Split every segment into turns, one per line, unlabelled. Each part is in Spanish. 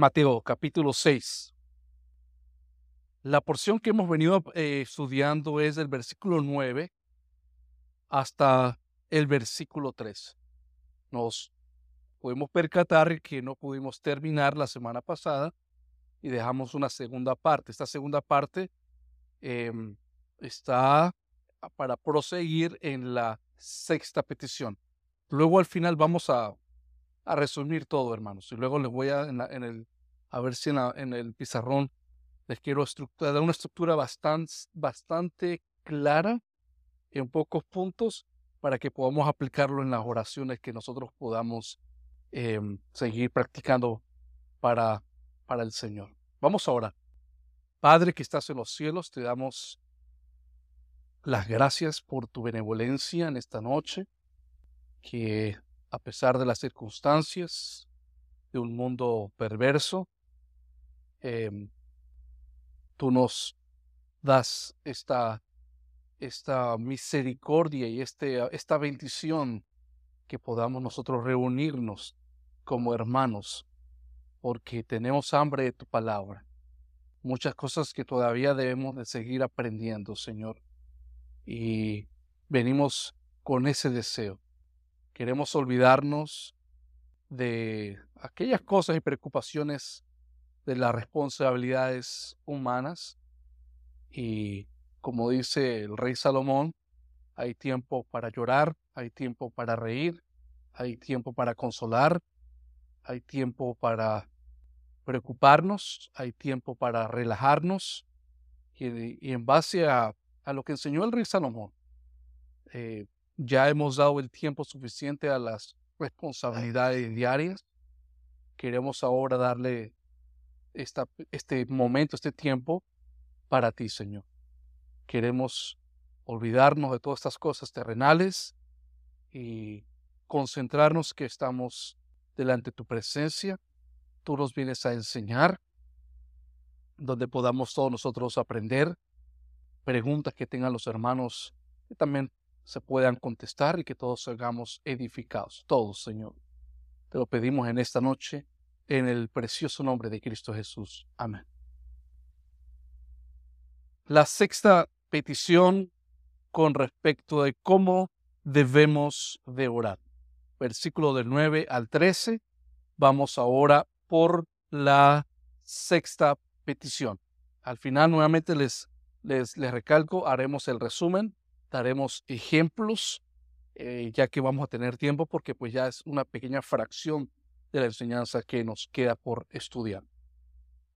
Mateo capítulo 6. La porción que hemos venido eh, estudiando es del versículo 9 hasta el versículo 3. Nos podemos percatar que no pudimos terminar la semana pasada y dejamos una segunda parte. Esta segunda parte em, está para proseguir en la sexta petición. Luego al final vamos a, a resumir todo, hermanos, y luego les voy a, en, el, a ver si en, el pizarrón les quiero dar una estructura bastante, bastante clara en pocos puntos para que podamos aplicarlo en las oraciones que nosotros podamos em, seguir practicando para, para el Señor. Vamos ahora. Padre que estás en los cielos, te damos las gracias por tu benevolencia en esta noche, que a pesar de las circunstancias de un mundo perverso, em, tú nos das esta, esta misericordia y este, esta bendición que podamos nosotros reunirnos como hermanos, porque tenemos hambre de tu palabra. Muchas cosas que todavía debemos de seguir aprendiendo, Señor. Y venimos con ese deseo. Queremos olvidarnos de aquellas cosas y preocupaciones de las responsabilidades humanas. Y como dice el rey Salomón, hay tiempo para llorar, hay tiempo para reír, hay tiempo para consolar, hay tiempo para preocuparnos, hay tiempo para relajarnos. Y, en base a, lo que enseñó el rey Salomón, eh, ya hemos dado el tiempo suficiente a las responsabilidades diarias. Queremos ahora darle esta, este momento, este tiempo para ti, Señor. Queremos olvidarnos de todas estas cosas terrenales y concentrarnos que estamos delante de tu presencia. Tú nos vienes a enseñar, donde podamos todos nosotros aprender preguntas que tengan los hermanos, que también se puedan contestar y que todos salgamos edificados. Todos, Señor. Te lo pedimos en esta noche, en el precioso nombre de Cristo Jesús. Amén. La sexta petición con respecto de cómo debemos de orar. Versículo del 9 al 13. Vamos ahora por la sexta petición. Al final nuevamente les, les, les recalco, haremos el resumen daremos ejemplos, eh, ya que vamos a tener tiempo porque pues ya es una pequeña fracción de la enseñanza que nos queda por estudiar.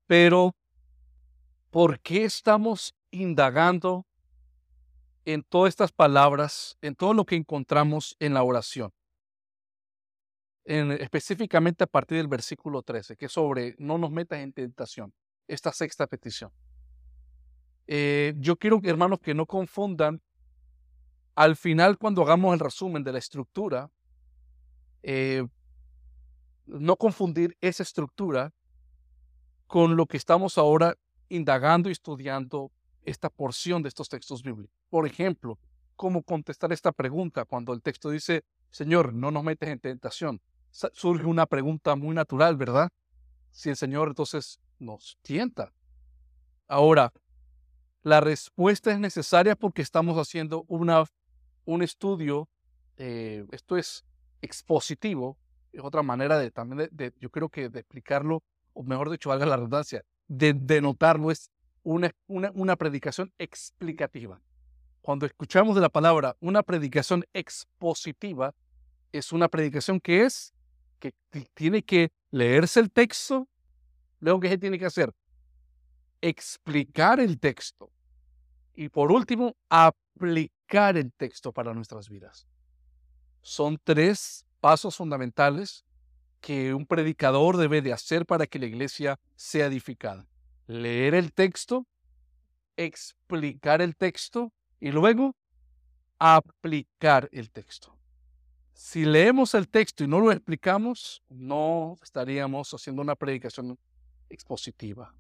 Pero, ¿por qué estamos indagando en todas estas palabras, en todo lo que encontramos en la oración? En, específicamente a partir del versículo 13, que es sobre no nos metas en tentación, esta sexta petición. Eh, yo quiero, hermanos, que no confundan al final, cuando hagamos el resumen de la estructura, eh, no confundir esa estructura con lo que estamos ahora indagando y estudiando esta porción de estos textos bíblicos. Por ejemplo, cómo contestar esta pregunta cuando el texto dice, Señor, no nos metes en tentación. Surge una pregunta muy natural, ¿verdad? Si el Señor entonces nos tienta. Ahora, la respuesta es necesaria porque estamos haciendo una un estudio, eh, esto es expositivo, es otra manera de también, de, yo creo que de explicarlo, o mejor dicho, valga la redundancia, de denotarlo, es una, una, una predicación explicativa. Cuando escuchamos de la palabra una predicación expositiva, es una predicación que es, que tiene que leerse el texto, luego que se tiene que hacer, explicar el texto y por último, aplicar el texto para nuestras vidas. Son tres pasos fundamentales que un predicador debe de hacer para que la iglesia sea edificada. Leer el texto, explicar el texto y luego aplicar el texto. Si leemos el texto y no lo explicamos, no estaríamos haciendo una predicación expositiva.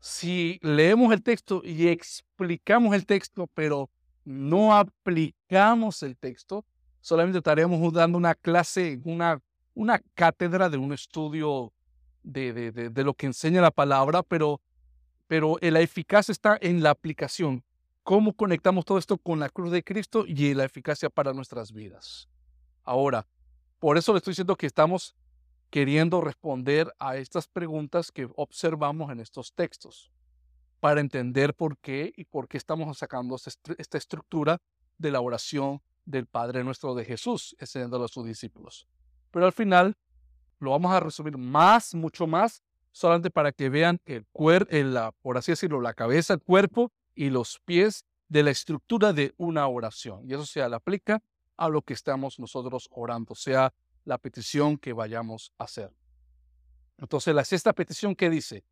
Si leemos el texto y explicamos el texto, pero no aplicamos el texto, solamente estaríamos dando una clase, una, una cátedra de un estudio de, de, lo que enseña la palabra, pero, pero la eficacia está en la aplicación. ¿Cómo conectamos todo esto con la cruz de Cristo y la eficacia para nuestras vidas? Ahora, por eso le estoy diciendo que estamos queriendo responder a estas preguntas que observamos en estos textos para entender por qué y por qué estamos sacando esta estructura de la oración del Padre nuestro de Jesús, enseñándolo a sus discípulos. Pero al final lo vamos a resumir más, mucho más, solamente para que vean el cuerpo, por así decirlo, la cabeza, el cuerpo y los pies de la estructura de una oración. Y eso se le aplica a lo que estamos nosotros orando, sea la petición que vayamos a hacer. Entonces, la sexta petición que dice,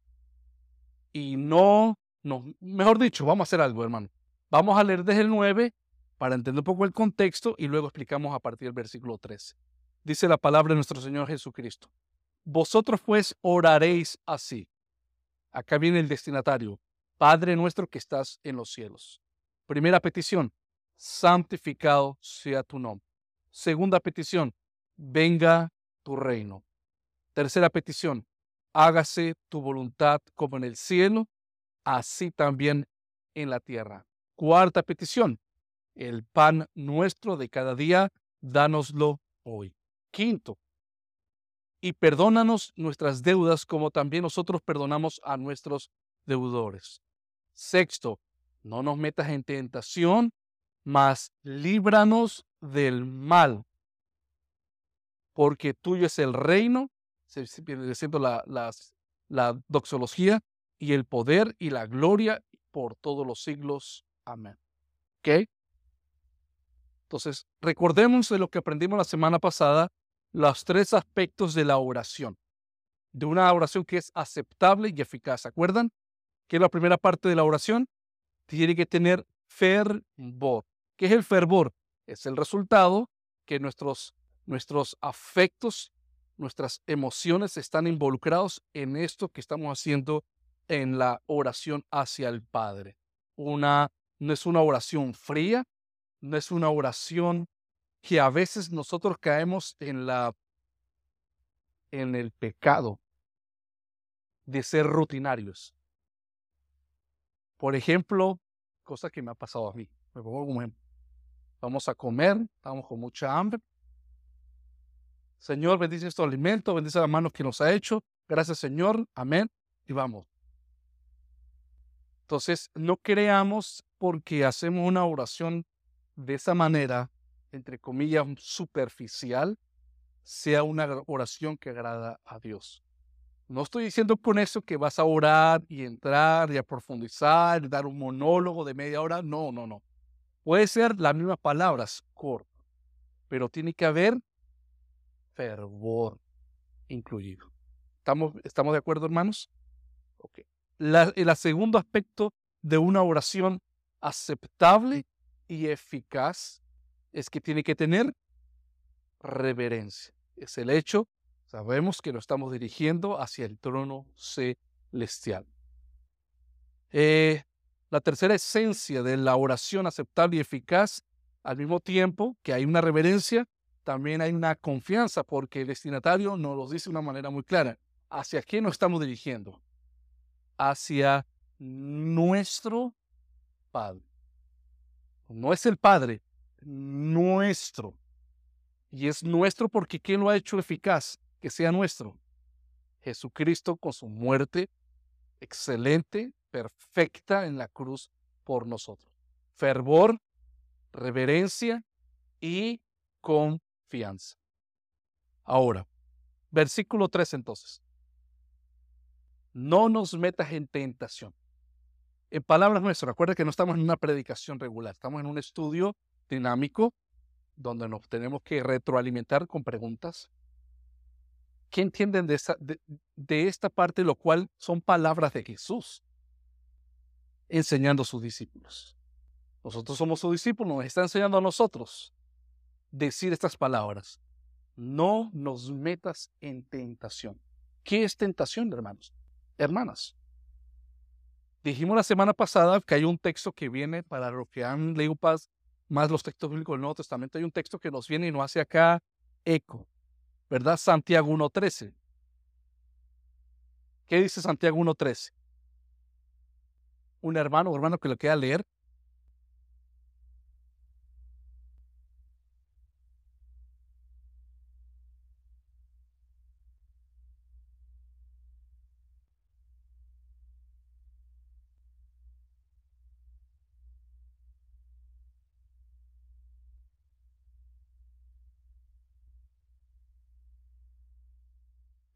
y no, no, mejor dicho, vamos a hacer algo, hermano. Vamos a leer desde el 9 para entender un poco el contexto y luego explicamos a partir del versículo 13. Dice la palabra de nuestro Señor Jesucristo. Vosotros pues oraréis así. Acá viene el destinatario. Padre nuestro que estás en los cielos. Primera petición, santificado sea tu nombre. Segunda petición, venga tu reino. Tercera petición, hágase tu voluntad como en el cielo, así también en la tierra. Cuarta petición, el pan nuestro de cada día, dánoslo hoy. Quinto, y perdónanos nuestras deudas como también nosotros perdonamos a nuestros deudores. Sexto, no nos metas en tentación, mas líbranos del mal, porque tuyo es el reino, siendo la, la, la doxología, y el poder y la gloria por todos los siglos. Amén. ¿Ok? Entonces, recordemos de lo que aprendimos la semana pasada, los tres aspectos de la oración. De una oración que es aceptable y eficaz. ¿Se acuerdan? ¿Qué es la primera parte de la oración? Tiene que tener fervor. ¿Qué es el fervor? Es el resultado que nuestros, nuestros afectos, nuestras emociones están involucrados en esto que estamos haciendo en la oración hacia el Padre. Una, no es una oración fría, no es una oración que a veces nosotros caemos en la en el pecado de ser rutinarios. Por ejemplo, cosa que me ha pasado a mí. Me pongo como ejemplo. Vamos a comer, estamos con mucha hambre. Señor, bendice estos alimentos, bendice las manos que nos ha hecho. Gracias, Señor. Amén. Y vamos. Entonces, no creamos porque hacemos una oración de esa manera, entre comillas, superficial, sea una oración que agrada a Dios. No estoy diciendo con eso que vas a orar y entrar y a profundizar, dar un monólogo de media hora. No, no, no. Puede ser las mismas palabras, corto, pero tiene que haber fervor incluido. ¿Estamos, ¿estamos de acuerdo, hermanos? Ok. El segundo aspecto de una oración aceptable y eficaz es que tiene que tener reverencia. Es el hecho, sabemos que lo estamos dirigiendo hacia el trono celestial. Eh, la tercera esencia de la oración aceptable y eficaz, al mismo tiempo que hay una reverencia, también hay una confianza, porque el destinatario nos lo dice de una manera muy clara. ¿Hacia qué nos estamos dirigiendo? Hacia nuestro Padre. No es el Padre, nuestro. Y es nuestro porque ¿quién lo ha hecho eficaz? Que sea nuestro. Jesucristo con su muerte excelente, perfecta en la cruz por nosotros. Fervor, reverencia y confianza. Ahora, versículo 3 entonces. No nos metas en tentación. En palabras nuestras, recuerda que no estamos en una predicación regular, estamos en un estudio dinámico donde nos tenemos que retroalimentar con preguntas. ¿Qué entienden de esta, de, esta parte, lo cual son palabras de Jesús enseñando a sus discípulos? Nosotros somos sus discípulos, nos está enseñando a nosotros decir estas palabras. No nos metas en tentación. ¿Qué es tentación, hermanos? Hermanas, Dijimos la semana pasada que hay un texto que viene para los que han leído más los textos bíblicos del Nuevo Testamento. Hay un texto que nos viene y nos hace acá eco, ¿verdad? Santiago 1.13. ¿Qué dice Santiago 1.13? Un hermano o hermano que lo quiera leer.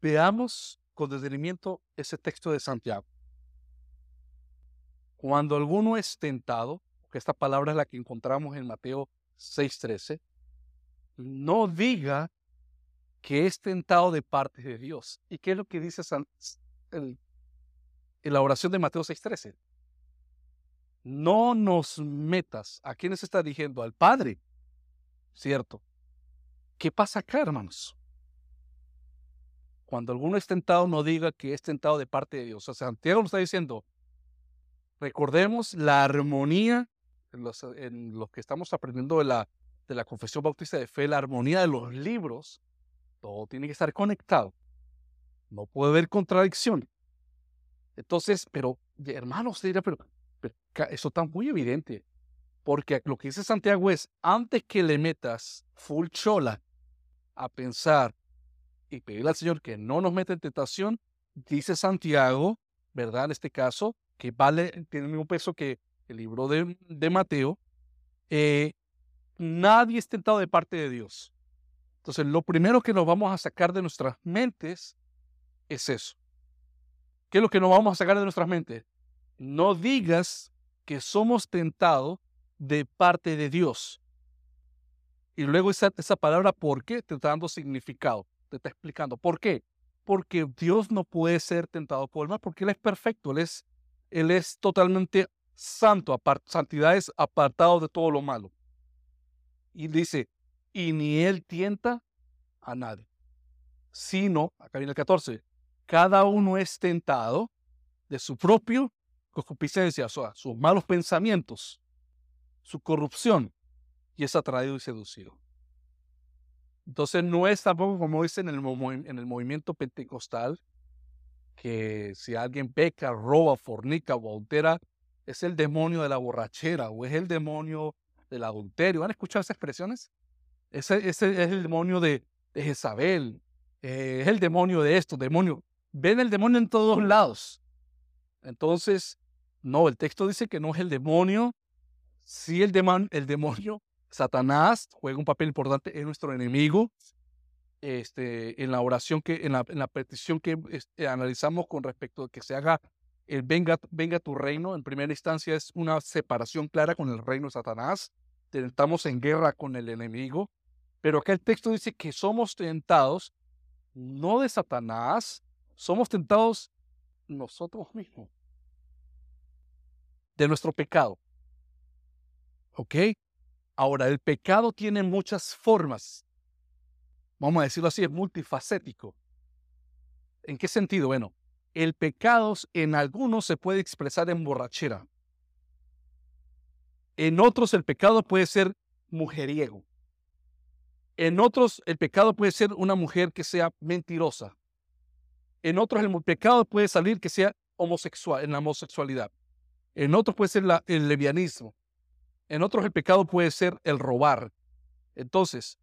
Veamos con detenimiento ese texto de Santiago. Cuando alguno es tentado, que esta palabra es la que encontramos en Mateo 6:13, no diga que es tentado de parte de Dios. ¿Y qué es lo que dice en la oración de Mateo 6:13? No nos metas. ¿A quién se está dirigiendo? Al Padre. ¿Cierto? ¿Qué pasa acá, hermanos? Cuando alguno es tentado, no diga que es tentado de parte de Dios. O sea, Santiago nos está diciendo, recordemos la armonía en los, en que estamos aprendiendo de la, de la confesión bautista de fe, la armonía de los libros. Todo tiene que estar conectado. No puede haber contradicción. Entonces, pero, hermanos, usted dirá, pero, pero eso está muy evidente. Porque lo que dice Santiago es, antes que le metas full chola a pensar y pedirle al Señor que no nos meta en tentación, dice Santiago, ¿verdad? En este caso, que vale, tiene el mismo peso que el libro de, de Mateo, eh, nadie es tentado de parte de Dios. Entonces, lo primero que nos vamos a sacar de nuestras mentes es eso. ¿Qué es lo que nos vamos a sacar de nuestras mentes? No digas que somos tentados de parte de Dios. Y luego esa, esa palabra, ¿por qué? Te está dando significado te está explicando. ¿Por qué? Porque Dios no puede ser tentado por el mal, porque Él es perfecto, Él es, él es totalmente santo, santidad es apartado de todo lo malo. Y dice, y ni Él tienta a nadie, sino, acá viene el 14, cada uno es tentado de su propio concupiscencia, o sea, sus malos pensamientos, su corrupción, y es atraído y seducido. Entonces no es tampoco como dice en el, en el movimiento pentecostal, que si alguien peca, roba, fornica o adultera, es el demonio de la borrachera o es el demonio del adulterio. ¿Han escuchado esas expresiones? Ese, es el demonio de, de Jezabel, eh, es el demonio de esto, demonio. Ven el demonio en todos lados. Entonces, no, el texto dice que no es el demonio, sí el, el demonio Satanás juega un papel importante, es nuestro enemigo. Este, en la oración que, en la, petición que este, analizamos con respecto a que se haga el venga, venga tu reino, en primera instancia es una separación clara con el reino de Satanás. Estamos en guerra con el enemigo. Pero acá el texto dice que somos tentados no de Satanás, somos tentados nosotros mismos de nuestro pecado. ¿Ok? Ahora, el pecado tiene muchas formas. Vamos a decirlo así, es multifacético. ¿En qué sentido? Bueno, el pecado en algunos se puede expresar en borrachera. En otros el pecado puede ser mujeriego. En otros el pecado puede ser una mujer que sea mentirosa. En otros el pecado puede salir que sea homosexual, en la homosexualidad. En otros puede ser el levianismo. En otros el pecado puede ser el robar. Entonces,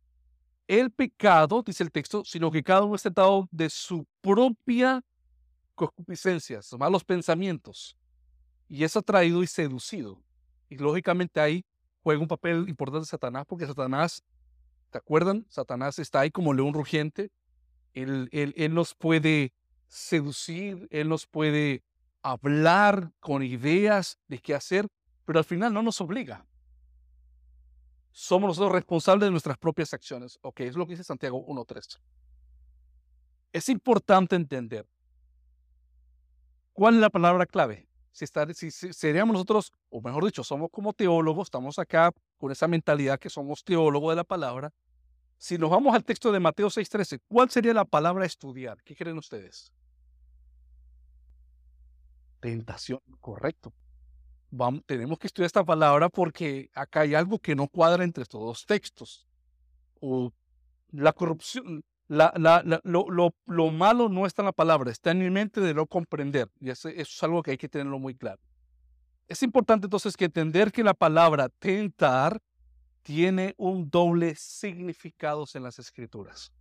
el pecado, dice el texto, sino que cada uno es tentado de su propia concupiscencia, sus malos pensamientos, y es atraído y seducido. Y lógicamente ahí juega un papel importante Satanás, porque Satanás, ¿te acuerdan? Satanás está ahí como león rugiente. Él, nos puede seducir, él nos puede hablar con ideas de qué hacer, pero al final no nos obliga somos nosotros responsables de nuestras propias acciones. Ok, es lo que dice Santiago 1.3. Es importante entender cuál es la palabra clave. Si, si, seríamos nosotros, o mejor dicho, somos como teólogos, estamos acá con esa mentalidad que somos teólogos de la palabra. Si nos vamos al texto de Mateo 6.13, ¿cuál sería la palabra estudiar? ¿Qué creen ustedes? Tentación, correcto tenemos que estudiar esta palabra porque acá hay algo que no cuadra entre estos dos textos. O la corrupción, la, la, lo, lo, lo, malo no está en la palabra, está en mi mente de no comprender. Y eso, eso es algo que hay que tenerlo muy claro. Es importante entonces que entender que la palabra tentar tiene un doble significado en las escrituras.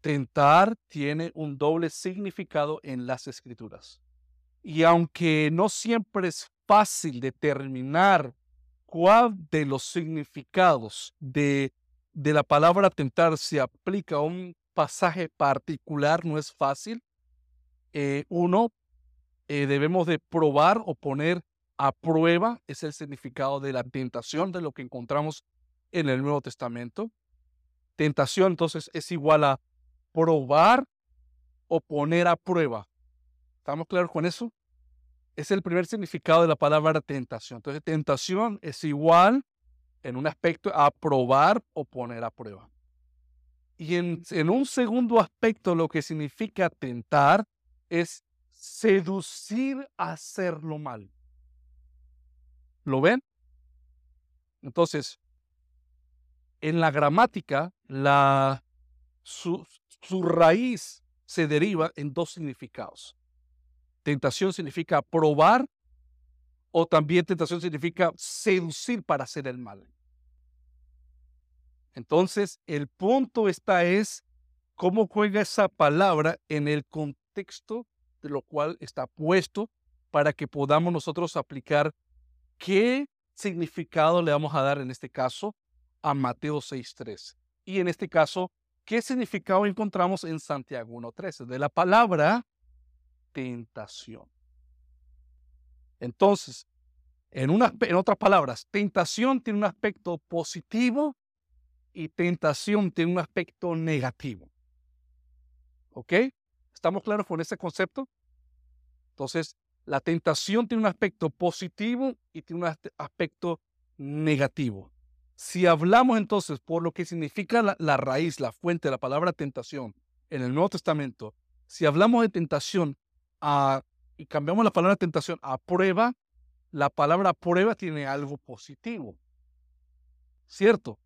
Tentar tiene un doble significado en las escrituras. Y aunque no siempre es fácil determinar cuál de los significados de, de la palabra tentar se aplica a un pasaje particular, no es fácil. Eh, uno, eh, debemos de probar o poner a prueba, es el significado de la tentación de lo que encontramos en el Nuevo Testamento. Tentación entonces es igual a probar o poner a prueba. ¿Estamos claros con eso? Es el primer significado de la palabra tentación. Entonces, tentación es igual en un aspecto a probar o poner a prueba. Y en, en un segundo aspecto, lo que significa tentar es seducir a hacerlo mal. ¿Lo ven? Entonces, en la gramática, la, su, su raíz se deriva en dos significados. Tentación significa probar o también tentación significa seducir para hacer el mal. Entonces, el punto está es cómo juega esa palabra en el contexto de lo cual está puesto para que podamos nosotros aplicar qué significado le vamos a dar en este caso a Mateo 6.3. Y en este caso, ¿qué significado encontramos en Santiago 1.13? De la palabra tentación. Entonces, en, en otras palabras, tentación tiene un aspecto positivo y tentación tiene un aspecto negativo. ¿Ok? ¿Estamos claros con ese concepto? Entonces, la tentación tiene un aspecto positivo y tiene un aspecto negativo. Si hablamos entonces por lo que significa la, raíz, la fuente de la palabra tentación en el Nuevo Testamento, si hablamos de tentación y cambiamos la palabra tentación a prueba, la palabra prueba tiene algo positivo. ¿Cierto?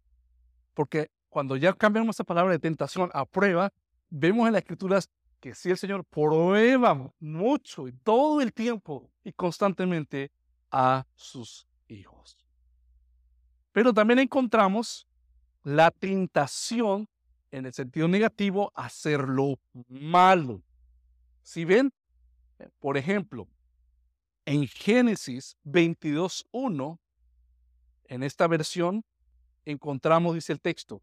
Porque cuando ya cambiamos esa palabra de tentación a prueba, vemos en las escrituras que si el Señor prueba mucho y todo el tiempo y constantemente a sus hijos. Pero también encontramos la tentación en el sentido negativo a hacerlo malo. Si ven, por ejemplo, en Génesis 22.1, en esta versión, encontramos, dice el texto,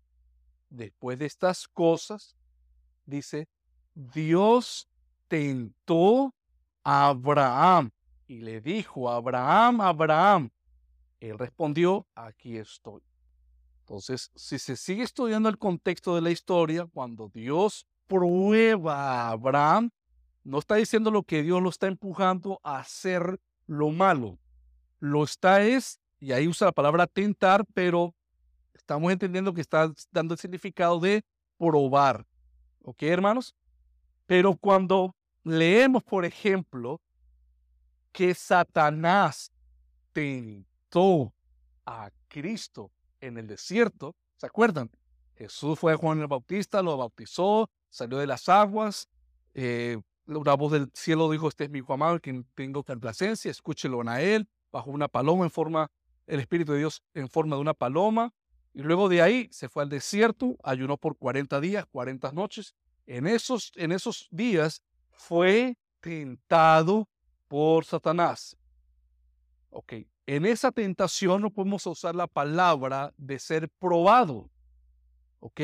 después de estas cosas, dice, Dios tentó a Abraham y le dijo, Abraham, Abraham. Él respondió, aquí estoy. Entonces, si se sigue estudiando el contexto de la historia, cuando Dios prueba a Abraham, no está diciendo lo que Dios lo está empujando a hacer lo malo. Lo está es, y ahí usa la palabra tentar, pero estamos entendiendo que está dando el significado de probar. ¿Ok, hermanos? Pero cuando leemos, por ejemplo, que Satanás tentó a Cristo en el desierto, ¿se acuerdan? Jesús fue a Juan el Bautista, lo bautizó, salió de las aguas, eh, una voz del cielo dijo, este es mi hijo amado, quien tengo complacencia, escúchelo a él, bajo una paloma en forma, el Espíritu de Dios en forma de una paloma, y luego de ahí se fue al desierto, ayunó por 40 días, 40 noches, en esos, en esos días fue tentado por Satanás. Ok, en esa tentación no podemos usar la palabra de ser probado. Ok,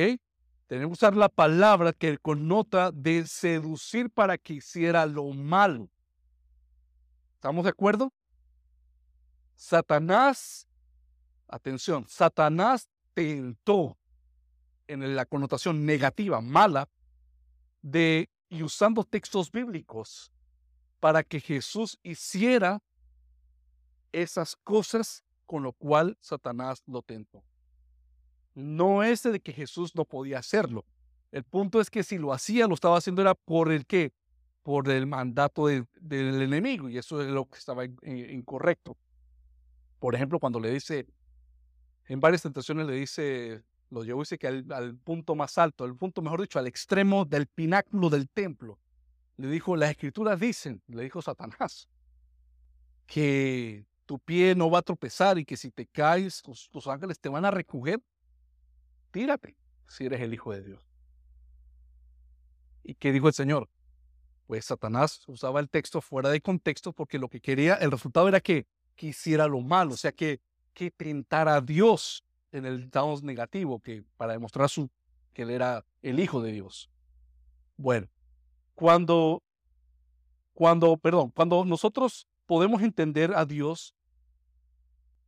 tenemos que usar la palabra que connota de seducir para que hiciera lo malo. ¿Estamos de acuerdo? Satanás, atención, Satanás tentó en la connotación negativa, mala, de y usando textos bíblicos para que Jesús hiciera esas cosas con lo cual Satanás lo tentó. No es de que Jesús no podía hacerlo. El punto es que si lo hacía, lo estaba haciendo era por el qué? Por el mandato del enemigo y eso es lo que estaba incorrecto. Por ejemplo, cuando le dice, en varias tentaciones le dice lo llevó dice que al, punto más alto, al punto, mejor dicho, al extremo del pináculo del templo. Le dijo, las escrituras dicen, le dijo Satanás, que tu pie no va a tropezar y que si te caes, tus, ángeles te van a recoger. Tírate si eres el Hijo de Dios. ¿Y qué dijo el Señor? Pues Satanás usaba el texto fuera de contexto porque lo que quería, el resultado era que quisiera lo malo, o sea, que, que tentara a Dios en el estado negativo, que para demostrar su, que él era el Hijo de Dios. Bueno, cuando, cuando, perdón, cuando nosotros podemos entender a Dios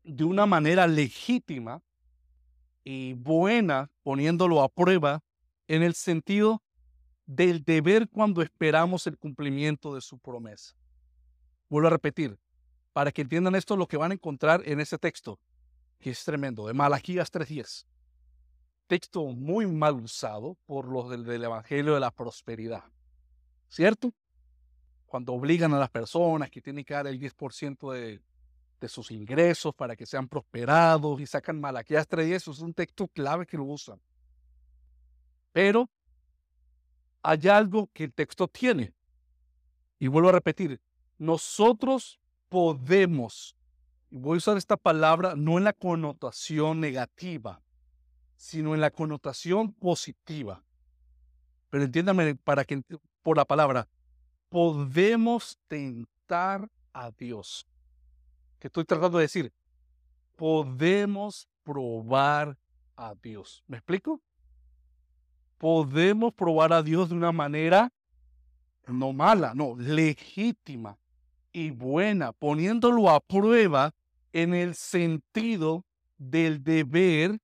de una manera legítima y buena, poniéndolo a prueba, en el sentido del deber cuando esperamos el cumplimiento de su promesa. Vuelvo a repetir, para que entiendan esto, lo que van a encontrar en ese texto, que es tremendo, de Malaquías 3.10. Texto muy mal usado por los del, del Evangelio de la Prosperidad. ¿Cierto? Cuando obligan a las personas que tienen que dar el 10% de, de sus ingresos para que sean prosperados y sacan Malaquías 3.10, eso es un texto clave que lo usan. Pero hay algo que el texto tiene. Y vuelvo a repetir, nosotros podemos, y voy a usar esta palabra no en la connotación negativa, sino en la connotación positiva. Pero entiéndame para que por la palabra, podemos tentar a Dios. ¿Qué estoy tratando de decir? Podemos probar a Dios. ¿Me explico? Podemos probar a Dios de una manera no mala, no, legítima y buena, poniéndolo a prueba en el sentido del deber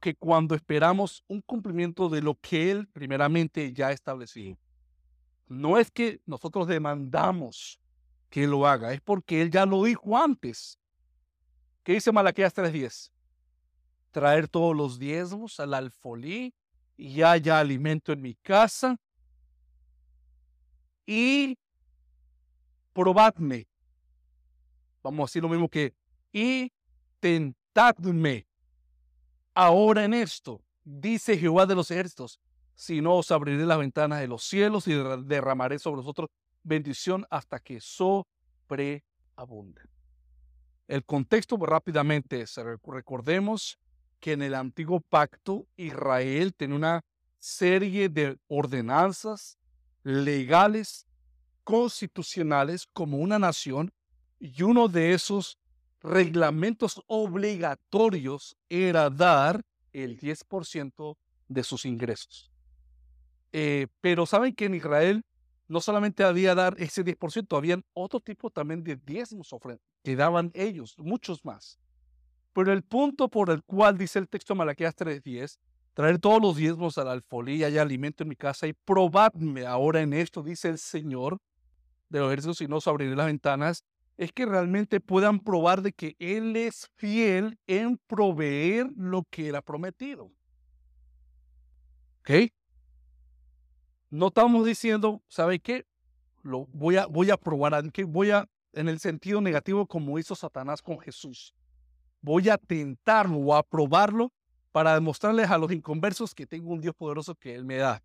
que cuando esperamos un cumplimiento de lo que Él primeramente ya estableció. No es que nosotros demandamos que lo haga, es porque Él ya lo dijo antes. ¿Qué dice Malaquías 3.10? Traer todos los diezmos al alfolí y haya alimento en mi casa y probadme. Vamos a decir lo mismo que, y tentadme. Ahora en esto, dice Jehová de los ejércitos, si no os abriré las ventanas de los cielos y derramaré sobre vosotros bendición hasta que sobreabunde. El contexto pues, rápidamente es, recordemos que en el antiguo pacto Israel tenía una serie de ordenanzas legales constitucionales como una nación y uno de esos reglamentos obligatorios era dar el 10% de sus ingresos. Eh, pero saben que en Israel no solamente había dar ese 10%, habían otro tipo también de diezmos que daban ellos, muchos más. Pero el punto por el cual dice el texto de Malaquías 3.10, traer todos los diezmos a la alfolía y alimento en mi casa y probadme ahora en esto, dice el Señor, de los ejércitos y no abriré las ventanas, es que realmente puedan probar de que Él es fiel en proveer lo que Él ha prometido. ¿Ok? No estamos diciendo, ¿sabe qué? Lo voy a, voy a probar, voy a, en el sentido negativo como hizo Satanás con Jesús. Voy a tentarlo o a probarlo para demostrarles a los inconversos que tengo un Dios poderoso que Él me da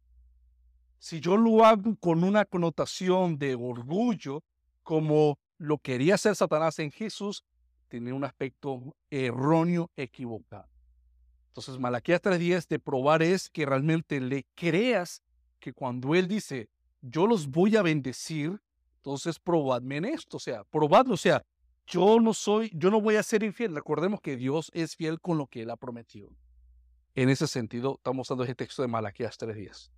si yo lo hago con una connotación de orgullo, como lo quería hacer Satanás en Jesús, tiene un aspecto erróneo, equivocado. Entonces, Malaquías 3.10 de probar es que realmente le creas que cuando Él dice, yo los voy a bendecir, entonces probadme en esto, o sea, probadlo, o sea, yo no soy, yo no voy a ser infiel. Recordemos que Dios es fiel con lo que Él ha prometido. En ese sentido, estamos usando ese texto de Malaquías 3.10.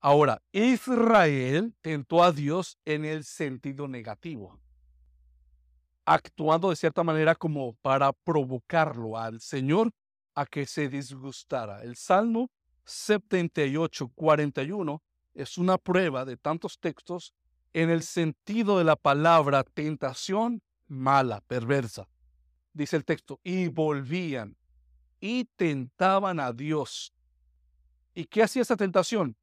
Ahora, Israel tentó a Dios en el sentido negativo, actuando de cierta manera como para provocarlo al Señor a que se disgustara. El Salmo 78, 41 es una prueba de tantos textos en el sentido de la palabra tentación mala, perversa. Dice el texto, y volvían y tentaban a Dios. ¿Y qué hacía esa tentación?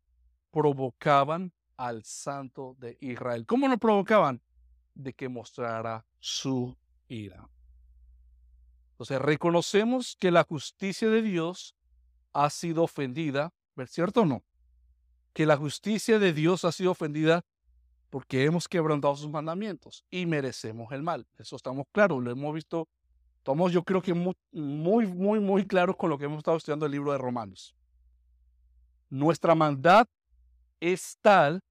provocaban al santo de Israel. ¿Cómo lo provocaban? De que mostrara su ira. Entonces reconocemos que la justicia de Dios ha sido ofendida, ¿cierto o no? Que la justicia de Dios ha sido ofendida porque hemos quebrantado sus mandamientos y merecemos el mal. Eso estamos claros, lo hemos visto, estamos yo creo que muy, muy, muy, muy claros con lo que hemos estado estudiando el libro de Romanos. Nuestra maldad es tal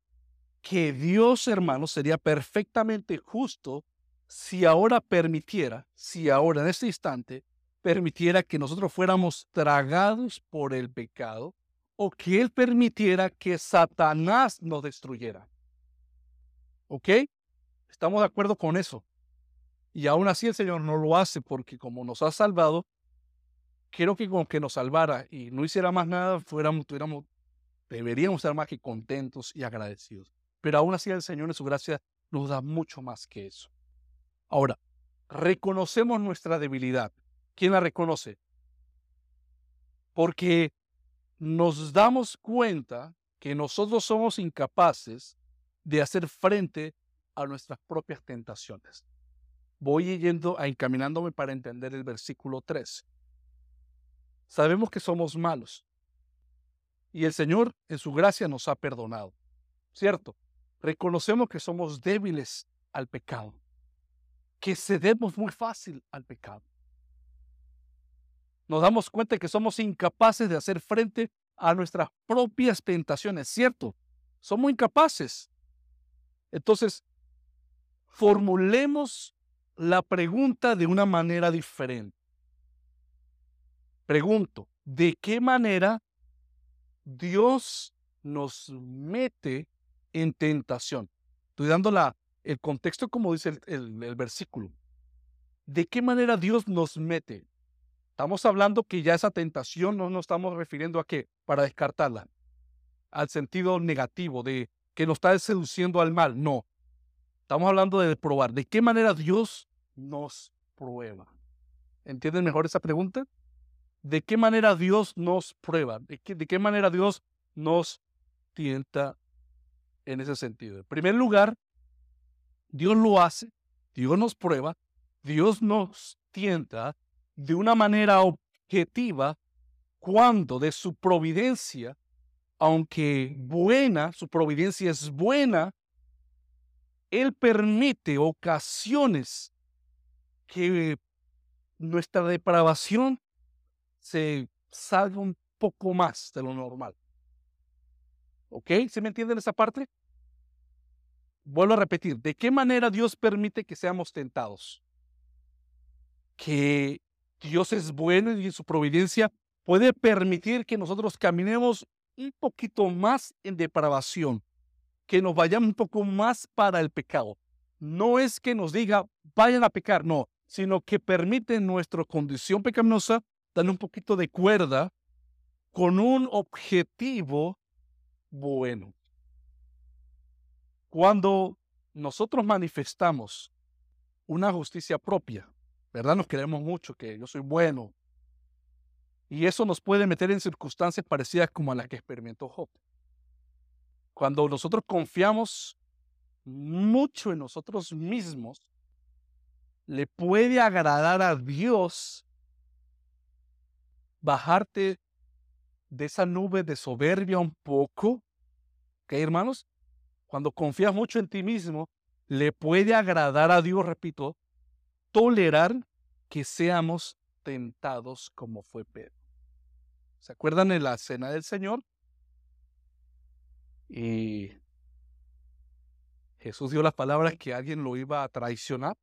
que Dios, hermanos, sería perfectamente justo si ahora permitiera, si ahora en este instante permitiera que nosotros fuéramos tragados por el pecado o que Él permitiera que Satanás nos destruyera. ¿Ok? Estamos de acuerdo con eso. Y aún así el Señor no lo hace porque como nos ha salvado, quiero que con que nos salvara y no hiciera más nada, fuéramos, tuviéramos, deberíamos estar más que contentos y agradecidos. Pero aún así el Señor en su gracia nos da mucho más que eso. Ahora, reconocemos nuestra debilidad. ¿Quién la reconoce? Porque nos damos cuenta que nosotros somos incapaces de hacer frente a nuestras propias tentaciones. Voy yendo a encaminándome para entender el versículo 3. Sabemos que somos malos y el Señor en su gracia nos ha perdonado, ¿cierto? Reconocemos que somos débiles al pecado, que cedemos muy fácil al pecado. Nos damos cuenta que somos incapaces de hacer frente a nuestras propias tentaciones, ¿cierto? Somos incapaces. Entonces, formulemos la pregunta de una manera diferente. Pregunto, ¿de qué manera Dios nos mete en tentación? Estoy dando el contexto como dice el, el versículo. ¿De qué manera Dios nos mete? Estamos hablando que ya esa tentación no nos estamos refiriendo a qué, para descartarla, al sentido negativo de que nos está seduciendo al mal. No. Estamos hablando de probar. ¿De qué manera Dios nos prueba? ¿Entienden mejor esa pregunta? ¿De qué manera Dios nos prueba? ¿De qué, de qué manera Dios nos tienta en ese sentido? En primer lugar, Dios lo hace, Dios nos prueba, Dios nos tienta de una manera objetiva cuando de su providencia aunque buena, su providencia es buena, Él permite ocasiones que nuestra depravación se salga un poco más de lo normal. ¿Ok? ¿Se me entienden esa parte? Vuelvo a repetir, ¿de qué manera Dios permite que seamos tentados? Que Dios es bueno y en su providencia puede permitir que nosotros caminemos un poquito más en depravación, que nos vayamos un poco más para el pecado. No es que nos diga, vayan a pecar, no, sino que permite nuestra condición pecaminosa dar un poquito de cuerda con un objetivo bueno. Cuando nosotros manifestamos una justicia propia, ¿verdad? Nos queremos mucho, que yo soy bueno, y eso nos puede meter en circunstancias parecidas como a las que experimentó Job. Cuando nosotros confiamos mucho en nosotros mismos, le puede agradar a Dios bajarte de esa nube de soberbia un poco. ¿Ok, hermanos? Cuando confías mucho en ti mismo, le puede agradar a Dios, repito, tolerar que seamos tentados como fue Pedro. ¿Se acuerdan de la cena del Señor? Y Jesús dio las palabras que alguien lo iba a traicionar.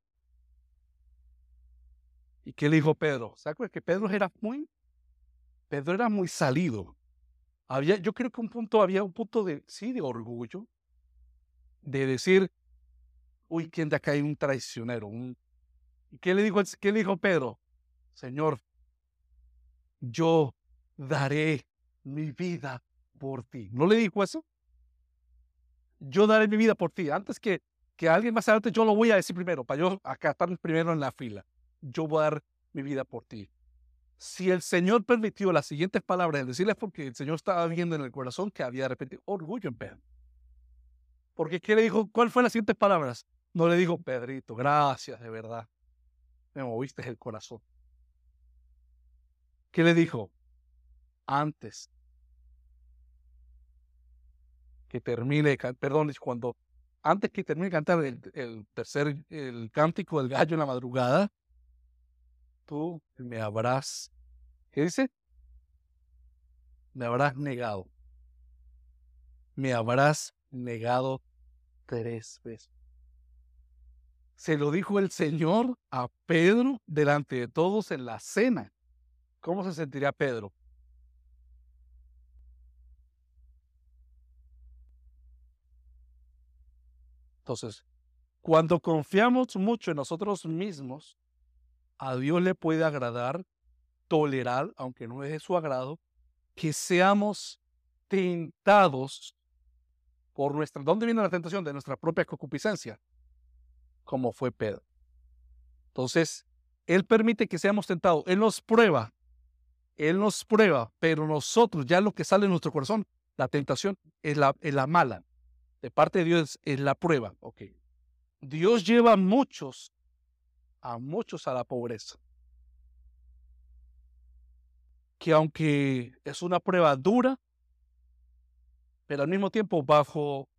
¿Y qué le dijo Pedro? ¿Se acuerdan que Pedro era muy, Pedro era muy salido? Había, yo creo que un punto, había un punto de, sí, de orgullo, de decir, uy, ¿quién de acá hay un traicionero? ¿Y qué le dijo, qué le dijo Pedro? Señor, yo daré mi vida por ti. ¿No le dijo eso? Yo daré mi vida por ti. Antes que, que alguien más adelante, yo lo voy a decir primero, para yo acá estar primero en la fila. Yo voy a dar mi vida por ti. Si el Señor permitió las siguientes palabras, decirles porque el Señor estaba viendo en el corazón que había de repente orgullo en Pedro. Porque ¿qué le dijo? ¿Cuál fue las siguientes palabras? No le dijo, Pedrito, gracias, de verdad. Me moviste el corazón. ¿Qué le dijo? antes que termine, perdón, cuando antes que termine de cantar el, tercer, el cántico del gallo en la madrugada, tú me habrás, ¿qué dice? Me habrás negado. Me habrás negado tres veces. Se lo dijo el Señor a Pedro delante de todos en la cena. ¿Cómo se sentiría Pedro? Entonces, cuando confiamos mucho en nosotros mismos, a Dios le puede agradar tolerar, aunque no es de su agrado, que seamos tentados por nuestra... ¿Dónde viene la tentación? De nuestra propia concupiscencia, como fue Pedro. Entonces, Él permite que seamos tentados. Él nos prueba. Él nos prueba, pero nosotros, ya lo que sale en nuestro corazón, la tentación es la, es la mala de parte de Dios es la prueba. Dios lleva a muchos, a muchos a la pobreza. Que aunque es una prueba dura, pero al mismo tiempo bajo,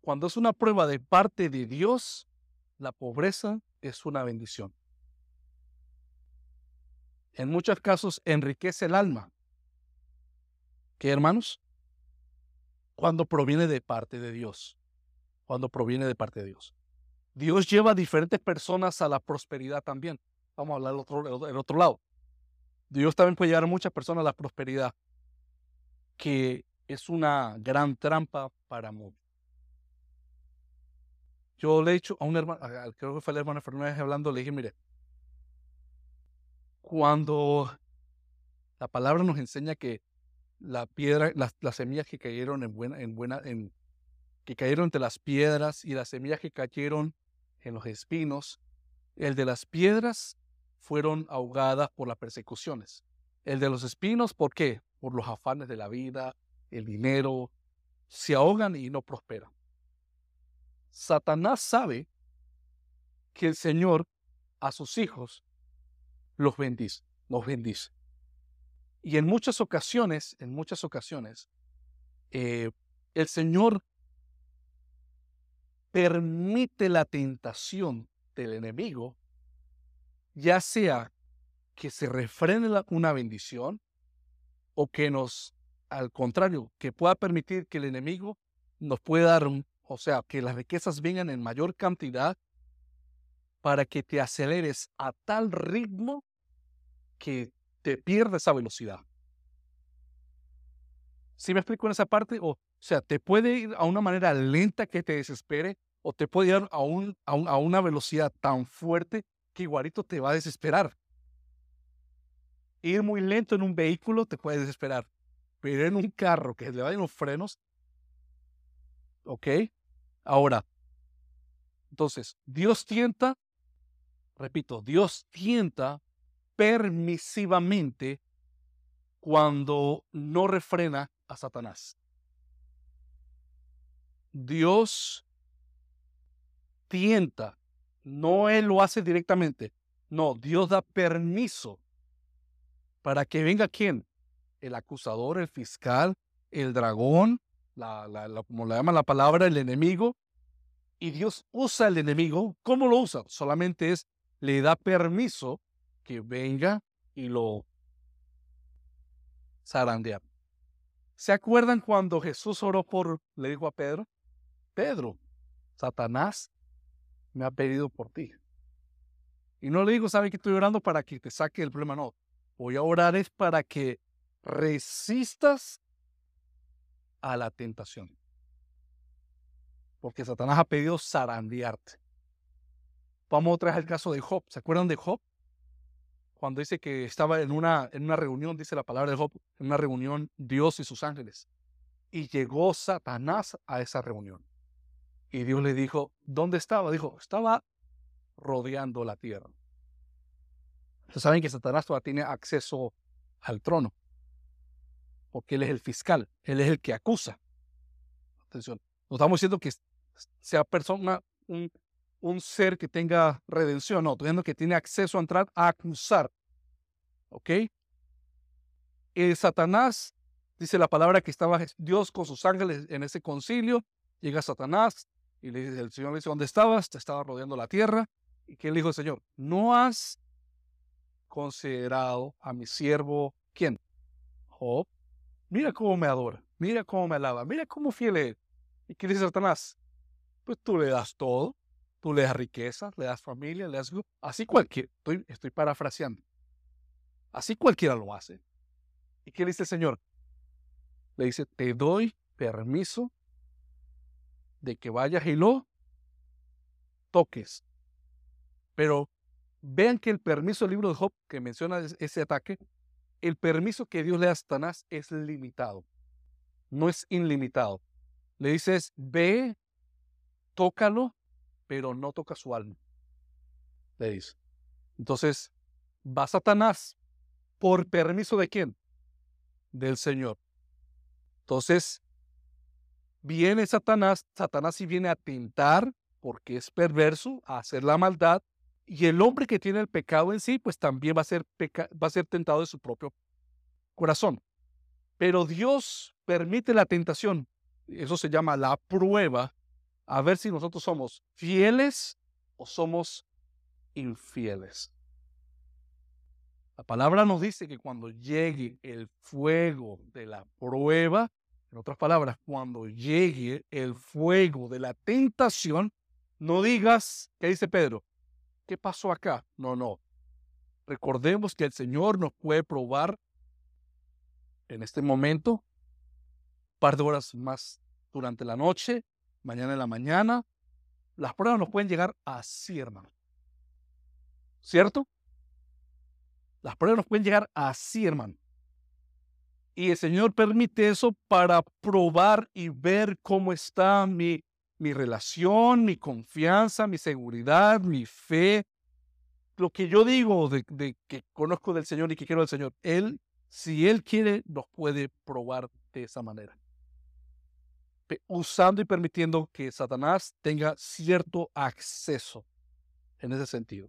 cuando es una prueba de parte de Dios, la pobreza es una bendición. En muchos casos enriquece el alma. ¿Qué hermanos? cuando proviene de parte de Dios. Cuando proviene de parte de Dios. Dios lleva a diferentes personas a la prosperidad también. Vamos a hablar del otro, lado. Dios también puede llevar a muchas personas a la prosperidad, que es una gran trampa para muchos. Yo le he dicho a un hermano, creo que fue el hermano Fernández hablando, le dije, mire, cuando la palabra nos enseña que la piedra, las, semillas que cayeron en buena, en buena, en, que cayeron entre las piedras y las semillas que cayeron en los espinos. El de las piedras fueron ahogadas por las persecuciones. El de los espinos, ¿por qué? Por los afanes de la vida, el dinero, se ahogan y no prosperan. Satanás sabe que el Señor a sus hijos los bendice, los bendice. Y en muchas ocasiones, en muchas ocasiones, eh, el Señor permite la tentación del enemigo, ya sea que se refrene una bendición o que nos, al contrario, que pueda permitir que el enemigo nos pueda dar, o sea, que las riquezas vengan en mayor cantidad para que te aceleres a tal ritmo que te pierde esa velocidad. ¿Sí me explico en esa parte? O, sea, te puede ir a una manera lenta que te desespere o te puede ir a, a, a una velocidad tan fuerte que igualito te va a desesperar. Ir muy lento en un vehículo te puede desesperar, pero en un carro que le vayan los frenos, ¿ok? Ahora, entonces, Dios tienta, repito, Dios tienta permisivamente cuando no refrena a Satanás. Dios tienta, no Él lo hace directamente, no, Dios da permiso para que venga quién? El acusador, el fiscal, el dragón, la, como le llama la palabra, el enemigo. Y Dios usa el enemigo. ¿Cómo lo usa? Solamente es, le da permiso que venga y lo zarandea. ¿Se acuerdan cuando Jesús oró por, le dijo a Pedro, Pedro, Satanás me ha pedido por ti? Y no le digo, ¿sabe que estoy orando para que te saque el problema? No, voy a orar es para que resistas a la tentación. Porque Satanás ha pedido zarandearte. Vamos otra vez al caso de Job. ¿Se acuerdan de Job? cuando dice que estaba en una, en una reunión, dice la palabra de Job, en una reunión Dios y sus ángeles. Y llegó Satanás a esa reunión. Y Dios le dijo, ¿dónde estaba? Dijo, estaba rodeando la tierra. Ustedes saben que Satanás todavía tiene acceso al trono, porque él es el fiscal, él es el que acusa. Atención, no estamos diciendo que sea persona, un, ser que tenga redención, no, estoy que tiene acceso a entrar a acusar. ¿Ok? el Satanás, dice la palabra que estaba Dios con sus ángeles en ese concilio, llega Satanás y le dice, el Señor le dice, ¿dónde estabas? Te estaba rodeando la tierra. ¿Y qué le dijo el Señor? No has considerado a mi siervo, ¿quién? Job. Mira cómo me adora, mira cómo me alaba, mira cómo fiel es. ¿Y qué dice Satanás? Pues tú le das todo, tú le das riqueza, le das familia, le das... Así cualquiera, estoy, estoy parafraseando. Así cualquiera lo hace. ¿Y qué le dice el Señor? Le dice, te doy permiso de que vayas y lo toques. Pero vean que el permiso del libro de Job que menciona ese ataque, el permiso que Dios le da a Satanás es limitado, no es ilimitado. Le dices, ve, tócalo, pero no toca su alma. Le dice. Entonces, va Satanás por permiso de quién? Del Señor. Entonces, viene Satanás, Satanás sí viene a tentar, porque es perverso, a hacer la maldad, y el hombre que tiene el pecado en sí, pues también va a ser, va a ser tentado de su propio corazón. Pero Dios permite la tentación, eso se llama la prueba, a ver si nosotros somos fieles o somos infieles. La palabra nos dice que cuando llegue el fuego de la prueba, en otras palabras, cuando llegue el fuego de la tentación, no digas, ¿qué dice Pedro? ¿Qué pasó acá? No, no. Recordemos que el Señor nos puede probar en este momento, un par de horas más durante la noche, mañana en la mañana. Las pruebas nos pueden llegar así, hermano. ¿Cierto? Las pruebas nos pueden llegar así, hermano. Y el Señor permite eso para probar y ver cómo está mi, mi relación, mi confianza, mi seguridad, mi fe. Lo que yo digo de, que conozco del Señor y que quiero del Señor, Él, si Él quiere, nos puede probar de esa manera. Usando y permitiendo que Satanás tenga cierto acceso en ese sentido.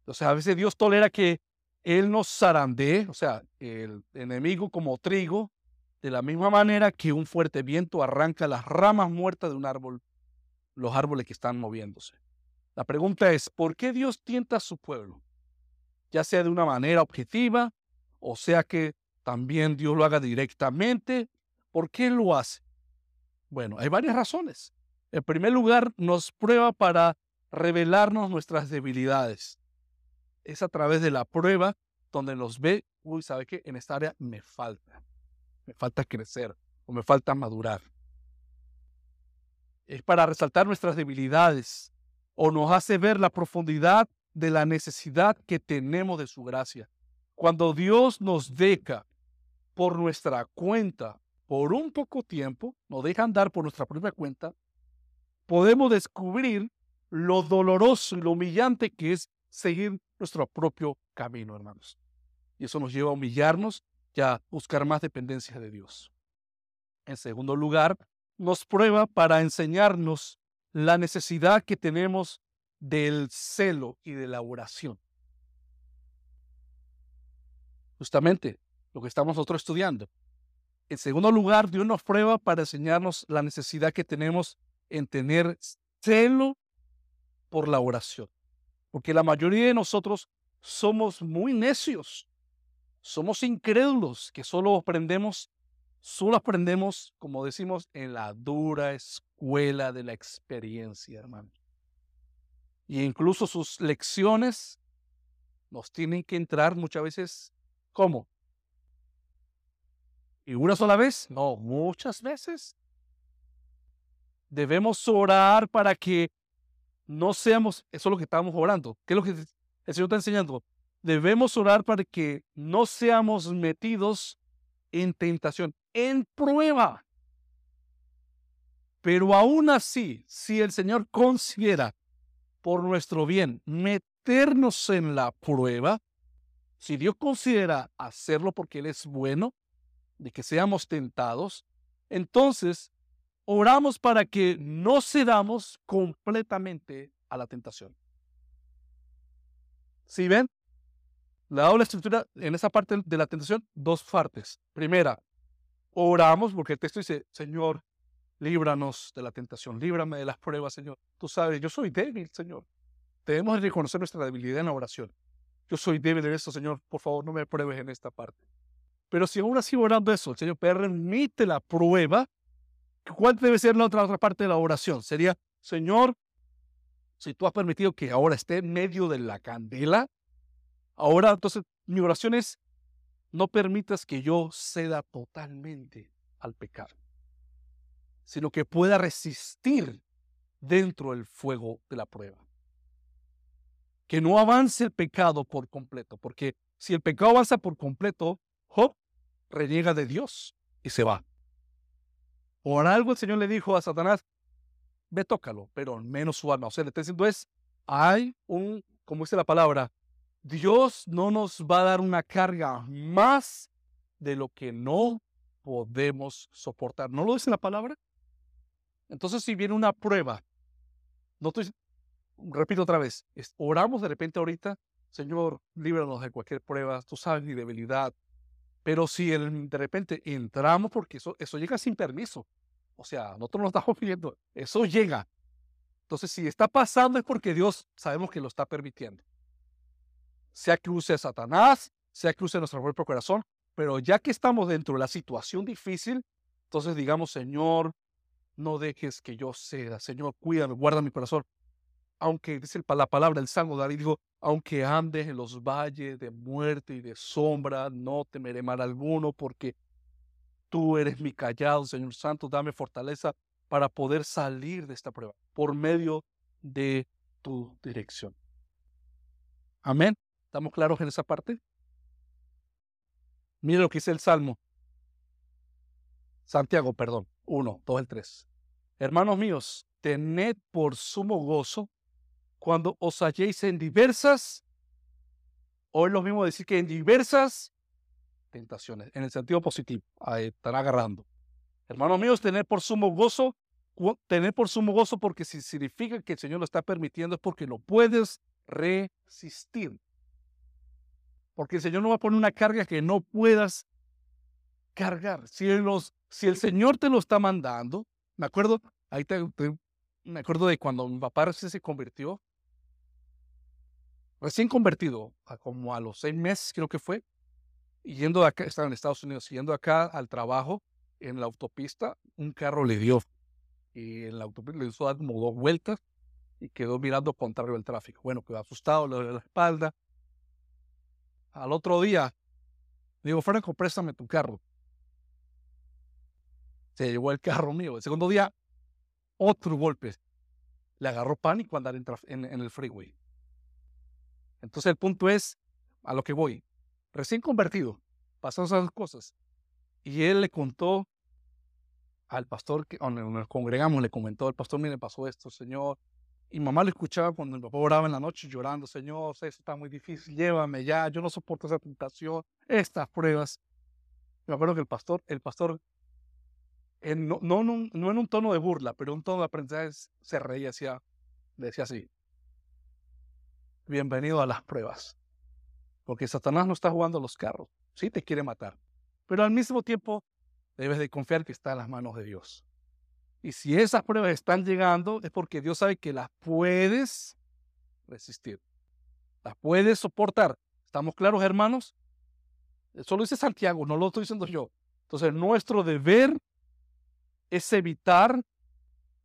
Entonces, a veces Dios tolera que él nos zarandee, o sea, el enemigo como trigo, de la misma manera que un fuerte viento arranca las ramas muertas de un árbol, los árboles que están moviéndose. La pregunta es, ¿por qué Dios tienta a su pueblo? Ya sea de una manera objetiva, o sea que también Dios lo haga directamente. ¿Por qué lo hace? Bueno, hay varias razones. En primer lugar, nos prueba para revelarnos nuestras debilidades es a través de la prueba donde nos ve, uy, ¿sabe qué? En esta área me falta, me falta crecer o me falta madurar. Es para resaltar nuestras debilidades o nos hace ver la profundidad de la necesidad que tenemos de su gracia. Cuando Dios nos deja por nuestra cuenta, por un poco tiempo, nos deja andar por nuestra propia cuenta, podemos descubrir lo doloroso y lo humillante que es seguir nuestro propio camino, hermanos. Y eso nos lleva a humillarnos y a buscar más dependencia de Dios. En segundo lugar, nos prueba para enseñarnos la necesidad que tenemos del celo y de la oración. Justamente lo que estamos nosotros estudiando. En segundo lugar, Dios nos prueba para enseñarnos la necesidad que tenemos en tener celo por la oración. Porque la mayoría de nosotros somos muy necios, somos incrédulos, que solo aprendemos, solo aprendemos, como decimos, en la dura escuela de la experiencia, hermano. Y incluso sus lecciones nos tienen que entrar muchas veces, ¿cómo? ¿Y una sola vez? No, muchas veces. Debemos orar para que no seamos, eso es lo que estamos orando. ¿Qué es lo que el Señor está enseñando? Debemos orar para que no seamos metidos en tentación, en prueba. Pero aún así, si el Señor considera por nuestro bien meternos en la prueba, si Dios considera hacerlo porque Él es bueno, de que seamos tentados, entonces oramos para que no cedamos completamente a la tentación. ¿Sí ven? La estructura en esa parte de la tentación, dos partes. Primera, oramos porque el texto dice, Señor, líbranos de la tentación, líbrame de las pruebas, Señor. Tú sabes, yo soy débil, Señor. Debemos reconocer nuestra debilidad en la oración. Yo soy débil en esto, Señor. Por favor, no me pruebes en esta parte. Pero si aún así orando eso, el Señor permite la prueba, ¿cuál debe ser la otra, otra parte de la oración? Sería, Señor, si tú has permitido que ahora esté en medio de la candela, ahora entonces mi oración es, no permitas que yo ceda totalmente al pecado, sino que pueda resistir dentro del fuego de la prueba. Que no avance el pecado por completo, porque si el pecado avanza por completo, Job reniega de Dios y se va. Por algo el Señor le dijo a Satanás, ve tócalo, pero menos su alma. O sea, le está diciendo es, hay un, como dice la palabra, Dios no nos va a dar una carga más de lo que no podemos soportar. ¿No lo dice la palabra? Entonces, si viene una prueba, no estoy, repito otra vez, oramos de repente ahorita, Señor, líbranos de cualquier prueba, tú sabes mi debilidad. Pero si de repente entramos, porque eso, eso llega sin permiso, o sea, nosotros no estamos pidiendo, eso llega. Entonces, si está pasando es porque Dios sabemos que lo está permitiendo. Sea que Satanás, sea que nuestro propio corazón, pero ya que estamos dentro de la situación difícil, entonces digamos, Señor, no dejes que yo ceda. Señor, cuídame, guarda mi corazón. Aunque dice la palabra del Salmo David, digo, aunque andes en los valles de muerte y de sombra, no temeré mal alguno, porque Tú eres mi callado, Señor Santo. Dame fortaleza para poder salir de esta prueba por medio de tu dirección. Amén. ¿Estamos claros en esa parte? Mire lo que dice el Salmo. Santiago, perdón. Uno, dos, el tres. Hermanos míos, tened por sumo gozo cuando os halléis en diversas, o es lo mismo decir que en diversas tentaciones, en el sentido positivo, estar agarrando. Hermanos míos, tener por sumo gozo, tener por sumo gozo porque si significa que el Señor lo está permitiendo es porque lo puedes resistir. Porque el Señor no va a poner una carga que no puedas cargar. Si, el Señor te lo está mandando, me acuerdo, ahí me acuerdo de cuando mi papá se convirtió, recién convertido, como a los seis meses creo que fue, yendo acá, estaba en Estados Unidos, yendo acá al trabajo, en la autopista, un carro le dio. Y en la autopista le hizo dar dos vueltas y quedó mirando contrario al tráfico. Bueno, quedó asustado, le dio la espalda. Al otro día, digo, Franco, préstame tu carro. Se llevó el carro mío. El segundo día, otro golpe. Le agarró pánico andar en, en el freeway. Entonces el punto es, a lo que voy, recién convertido, pasó esas cosas. Y él le contó al pastor, que nos congregamos, le comentó al pastor, mire, pasó esto, Señor. Y mamá le escuchaba cuando mi papá oraba en la noche llorando, Señor, eso está muy difícil, llévame ya, yo no soporto esa tentación, estas pruebas. Me acuerdo que el pastor, el pastor, no, no, en un tono de burla, pero un tono de aprendizaje, se reía, decía, decía así, bienvenido a las pruebas. Porque Satanás no está jugando los carros. Sí te quiere matar. Pero al mismo tiempo debes de confiar que está en las manos de Dios. Y si esas pruebas están llegando es porque Dios sabe que las puedes resistir. Las puedes soportar. ¿Estamos claros, hermanos? Eso lo dice Santiago, no lo estoy diciendo yo. Entonces, nuestro deber es evitar,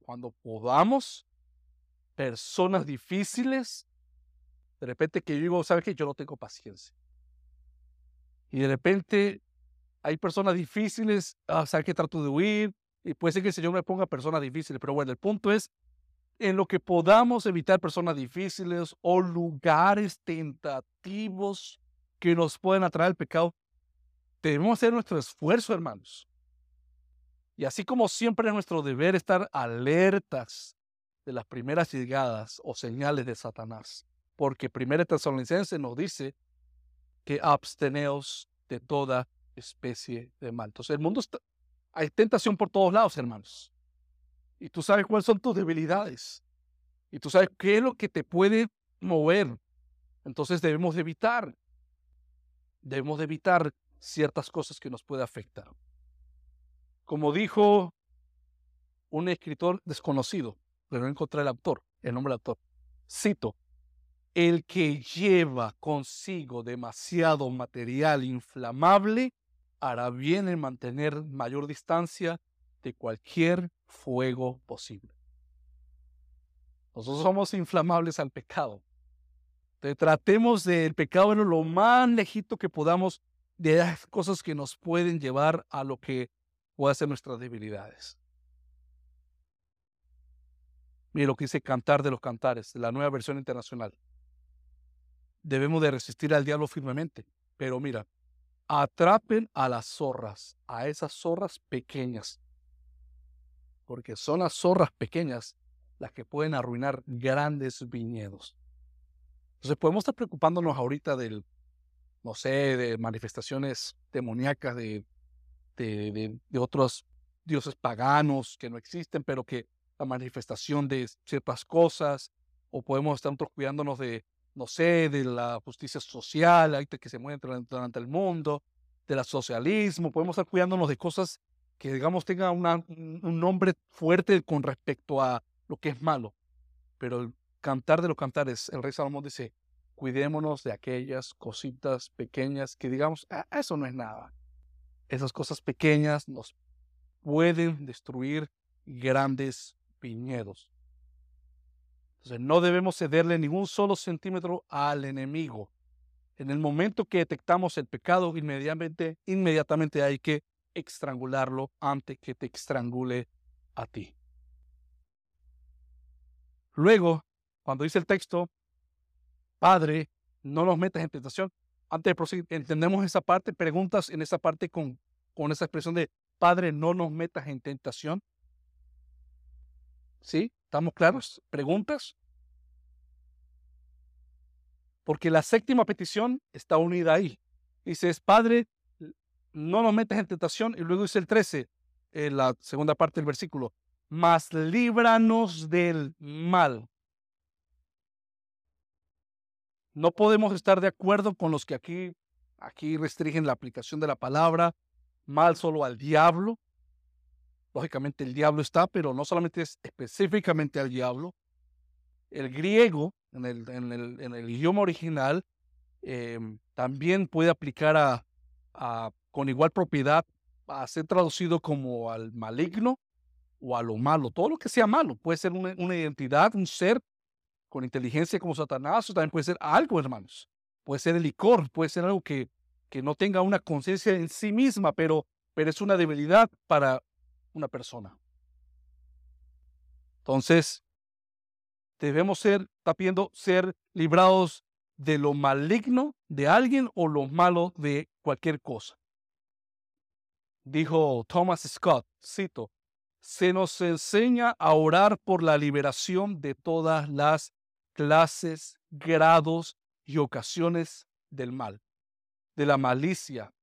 cuando podamos, personas difíciles de repente que yo digo, ¿sabes qué? Yo no tengo paciencia. Y de repente hay personas difíciles, ah, ¿sabes qué? Trato de huir. Y puede ser que el Señor me ponga personas difíciles. Pero bueno, el punto es, en lo que podamos evitar personas difíciles o lugares tentativos que nos pueden atraer al pecado, debemos hacer nuestro esfuerzo, hermanos. Y así como siempre es nuestro deber estar alertas de las primeras llegadas o señales de Satanás porque Primera Tesalonicense nos dice que absteneos de toda especie de mal. Entonces, el mundo está, hay tentación por todos lados, hermanos. Y tú sabes cuáles son tus debilidades. Y tú sabes qué es lo que te puede mover. Entonces debemos evitar. debemos de evitar ciertas cosas que nos pueden afectar. Como dijo un escritor desconocido, pero no encontré el autor, el nombre del autor. Cito, el que lleva consigo demasiado material inflamable hará bien en mantener mayor distancia de cualquier fuego posible. Nosotros somos inflamables al pecado. Tratemos del pecado lo más lejito que podamos de las cosas que nos pueden llevar a lo que puede ser nuestras debilidades. Mire lo que dice Cantar de los Cantares, la nueva versión internacional. Debemos de resistir al diablo firmemente, pero mira, atrapen a las zorras, a esas zorras pequeñas, porque son las zorras pequeñas las que pueden arruinar grandes viñedos. Entonces podemos estar preocupándonos ahorita del, no sé, de manifestaciones demoníacas de, de, de, otros dioses paganos que no existen, pero que la manifestación de ciertas cosas, o podemos estar cuidándonos de, no sé, de la justicia social, que se mueve durante el mundo, del socialismo, podemos estar cuidándonos de cosas que, digamos, tengan un nombre fuerte con respecto a lo que es malo. Pero el cantar de los cantares, el rey Salomón dice, cuidémonos de aquellas cositas pequeñas que digamos, eso no es nada. Esas cosas pequeñas nos pueden destruir grandes viñedos. Entonces no debemos cederle ningún solo centímetro al enemigo. En el momento que detectamos el pecado, inmediatamente, inmediatamente hay que estrangularlo antes que te estrangule a ti. Luego, cuando dice el texto, Padre, no nos metas en tentación, antes de proseguir, entendemos esa parte, preguntas en esa parte con, con esa expresión de Padre, no nos metas en tentación. ¿Sí? ¿Estamos claros? ¿Preguntas? Porque la séptima petición está unida ahí. Dices, Padre, no nos metas en tentación. Y luego dice el 13, en la segunda parte del versículo, mas líbranos del mal. No podemos estar de acuerdo con los que aquí, aquí restringen la aplicación de la palabra mal solo al diablo. Lógicamente el diablo está, pero no solamente es específicamente al diablo. El griego en el, en el, en el idioma original, em, también puede aplicar a, a, con igual propiedad a ser traducido como al maligno o a lo malo. Todo lo que sea malo puede ser una, una identidad, un ser con inteligencia como Satanás, o también puede ser algo, hermanos. Puede ser el licor, puede ser algo que, que no tenga una conciencia en sí misma, pero, pero es una debilidad para una persona. Entonces, debemos ser, está pidiendo ser librados de lo maligno de alguien o lo malo de cualquier cosa. Dijo Thomas Scott, cito, se nos enseña a orar por la liberación de todas las clases, grados y ocasiones del mal, de la malicia,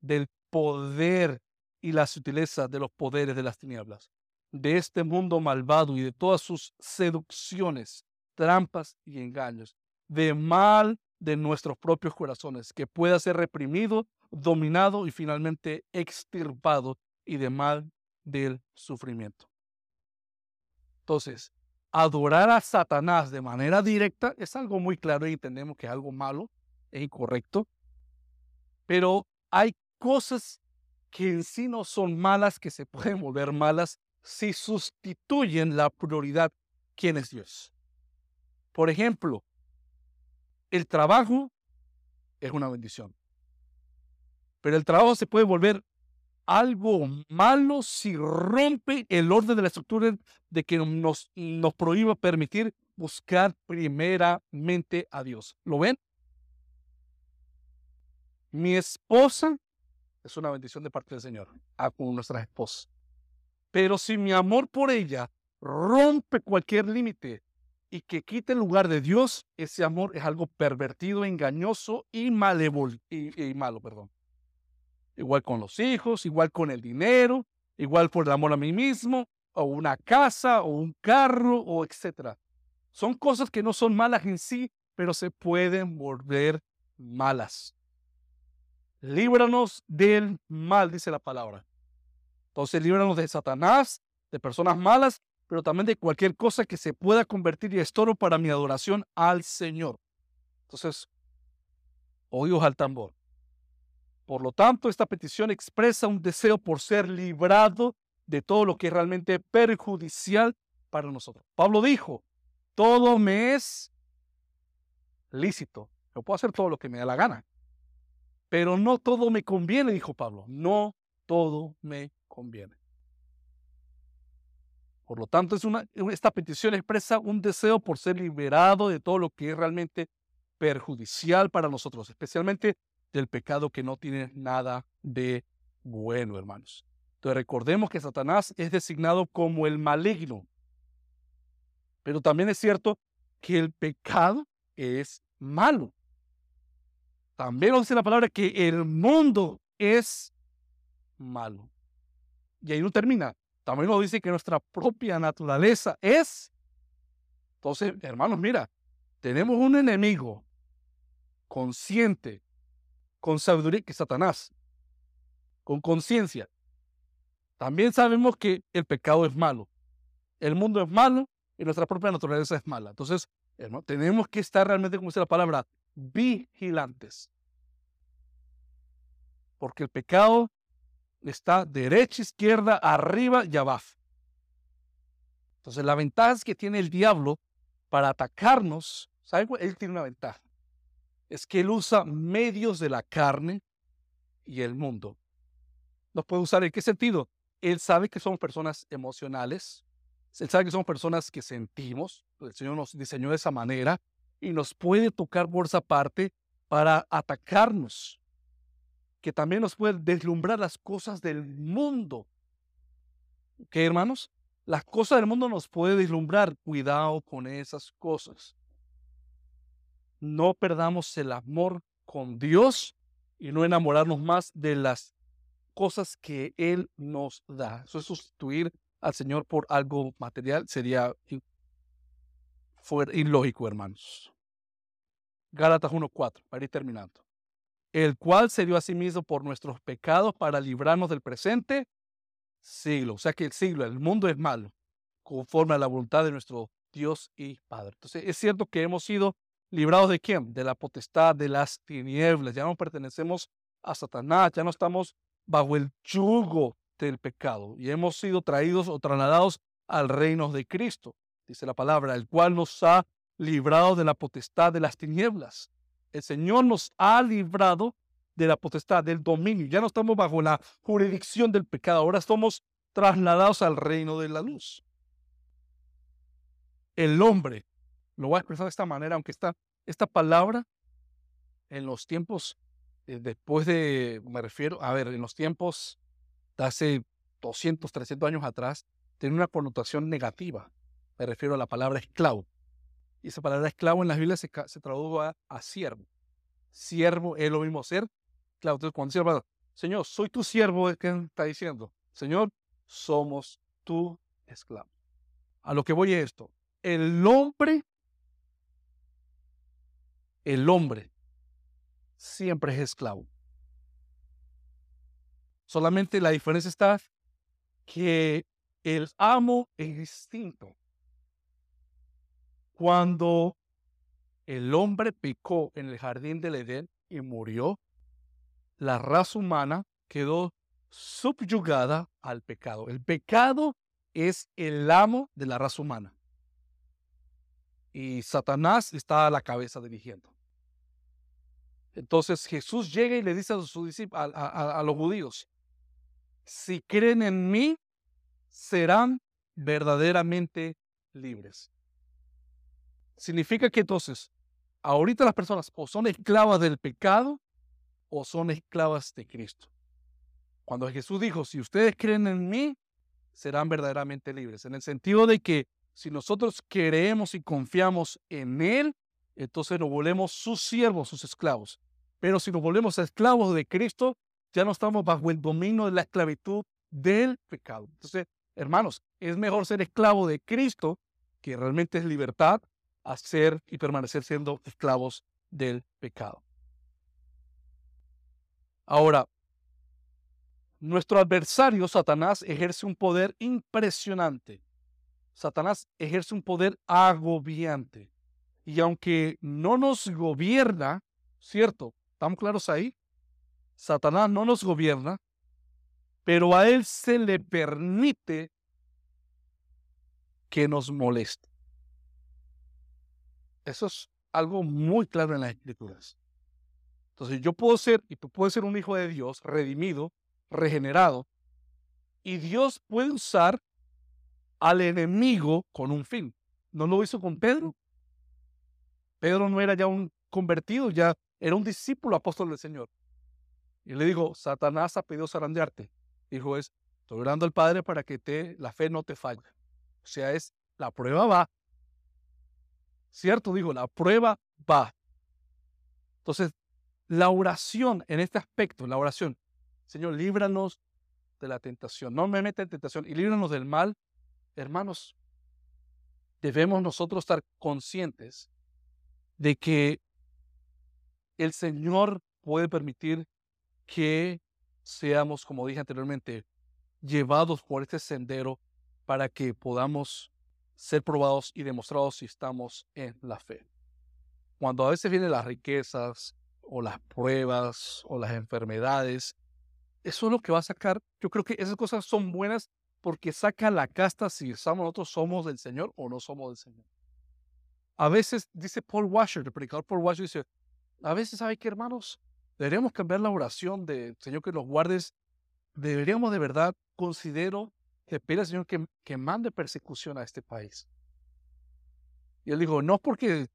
del poder y la sutileza de los poderes de las tinieblas de este mundo malvado y de todas sus seducciones, trampas y engaños, de mal de nuestros propios corazones, que pueda ser reprimido, dominado y finalmente extirpado y de mal del sufrimiento. Entonces, adorar a Satanás de manera directa es algo muy claro y entendemos que es algo malo, es incorrecto, pero hay cosas que en sí no son malas, que se pueden volver malas si sustituyen la prioridad quién es Dios. Por ejemplo, el trabajo es una bendición. Pero el trabajo se puede volver algo malo si rompe el orden de la estructura de que nos, nos prohíba permitir buscar primeramente a Dios. ¿Lo ven? Mi esposa es una bendición de parte del Señor, a con nuestras esposas. Pero si mi amor por ella rompe cualquier límite y que quite el lugar de Dios, ese amor es algo pervertido, engañoso y, malévolo, y, malo. Perdón. Igual con los hijos, igual con el dinero, igual por el amor a mí mismo, o una casa, o un carro, o etcétera. Son cosas que no son malas en sí, pero se pueden volver malas. Líbranos del mal, dice la palabra. Entonces, líbranos de Satanás, de personas malas, pero también de cualquier cosa que se pueda convertir y estorbo para mi adoración al Señor. Entonces, oídos al tambor. Por lo tanto, esta petición expresa un deseo por ser librado de todo lo que es realmente perjudicial para nosotros. Pablo dijo, todo me es lícito. Yo puedo hacer todo lo que me da la gana. Pero no todo me conviene, dijo Pablo. No todo me conviene. Por lo tanto, esta petición expresa un deseo por ser liberado de todo lo que es realmente perjudicial para nosotros, especialmente del pecado que no tiene nada de bueno, hermanos. Entonces recordemos que Satanás es designado como el maligno. Pero también es cierto que el pecado es malo. También nos dice la palabra que el mundo es malo. Y ahí no termina. También nos dice que nuestra propia naturaleza es. Entonces, hermanos, mira, tenemos un enemigo consciente, con sabiduría, que es Satanás, con conciencia. También sabemos que el pecado es malo. El mundo es malo y nuestra propia naturaleza es mala. Entonces, hermano, tenemos que estar realmente, como dice la palabra, vigilantes. Porque el pecado está derecha, izquierda, arriba y abajo. Entonces la ventaja que tiene el diablo para atacarnos. Él tiene una ventaja. Es que él usa medios de la carne y el mundo. ¿Los puede usar en qué sentido? Él sabe que somos personas emocionales. Él sabe que somos personas que sentimos. El Señor nos diseñó de esa manera y nos puede tocar por esa parte para atacarnos que también nos puede deslumbrar las cosas del mundo. ¿Qué, hermanos? Las cosas del mundo nos puede deslumbrar. Cuidado con esas cosas. No perdamos el amor con Dios y no enamorarnos más de las cosas que Él nos da. Eso es sustituir al Señor por algo material. Sería ilógico, hermanos. Gálatas 1.4, para ir terminando el cual se dio a sí mismo por nuestros pecados para librarnos del presente siglo. O sea que el siglo, el mundo es malo, conforme a la voluntad de nuestro Dios y Padre. Entonces, es cierto que hemos sido librados de quién? De la potestad de las tinieblas. Ya no pertenecemos a Satanás, ya no estamos bajo el yugo del pecado y hemos sido traídos o trasladados al reino de Cristo, dice la palabra, el cual nos ha librado de la potestad de las tinieblas el Señor nos ha librado de la potestad, del dominio. Ya no estamos bajo la jurisdicción del pecado, ahora somos trasladados al reino de la luz. El hombre, lo voy a expresar de esta manera, aunque esta, esta palabra en los tiempos, eh, después de, me refiero, a ver, en los tiempos de hace 200, 300 años atrás, tiene una connotación negativa. Me refiero a la palabra esclavo. Y esa palabra esclavo en las Biblias se, tradujo a, siervo. Siervo es lo mismo ser. Claro, entonces cuando dice Señor, soy tu siervo, ¿qué está diciendo? Señor, somos tu esclavo. A lo que voy es esto. El hombre, el hombre siempre es esclavo. Solamente la diferencia está que el amo es distinto. Cuando el hombre picó en el jardín del Edén y murió, la raza humana quedó subyugada al pecado. El pecado es el amo de la raza humana. Y Satanás está a la cabeza dirigiendo. Entonces Jesús llega y le dice a, sus discípulos, a los judíos, si creen en mí, serán verdaderamente libres. Significa que entonces, ahorita las personas o son esclavas del pecado o son esclavas de Cristo. Cuando Jesús dijo, si ustedes creen en mí, serán verdaderamente libres. En el sentido de que si nosotros creemos y confiamos en Él, entonces nos volvemos sus siervos, sus esclavos. Pero si nos volvemos esclavos de Cristo, ya no estamos bajo el dominio de la esclavitud del pecado. Entonces, hermanos, es mejor ser esclavo de Cristo, que realmente es libertad, a ser y permanecer siendo esclavos del pecado. Ahora, nuestro adversario, Satanás, ejerce un poder impresionante. Satanás ejerce un poder agobiante. Y aunque no nos gobierna, ¿cierto? ¿Estamos claros ahí? Satanás no nos gobierna, pero a él se le permite que nos moleste. Eso es algo muy claro en las escrituras. Entonces yo puedo ser, y tú puedes ser un hijo de Dios, redimido, regenerado, y Dios puede usar al enemigo con un fin. ¿No lo hizo con Pedro? Pedro no era ya un convertido, ya era un discípulo apóstol del Señor. Y le dijo, Satanás ha pedido zarandearte. Dijo, es, estoy orando al Padre para que te, la fe no te falle. O sea, es, la prueba va. ¿Cierto? Dijo, la prueba va. Entonces, la oración en este aspecto, la oración, Señor, líbranos de la tentación. No me mete en tentación y líbranos del mal. Hermanos, debemos nosotros estar conscientes de que el Señor puede permitir que seamos, como dije anteriormente, llevados por este sendero para que podamos ser probados y demostrados si estamos en la fe. Cuando a veces vienen las riquezas o las pruebas o las enfermedades, eso es lo que va a sacar. Yo creo que esas cosas son buenas porque saca la casta si nosotros somos del Señor o no somos del Señor. A veces, dice Paul Washer, el predicador Paul Washer, dice, a veces, ¿sabe qué, hermanos? Deberíamos cambiar la oración de Señor que los guardes. Deberíamos de verdad, considero que pide al Señor que, que mande persecución a este país. Y él dijo, no porque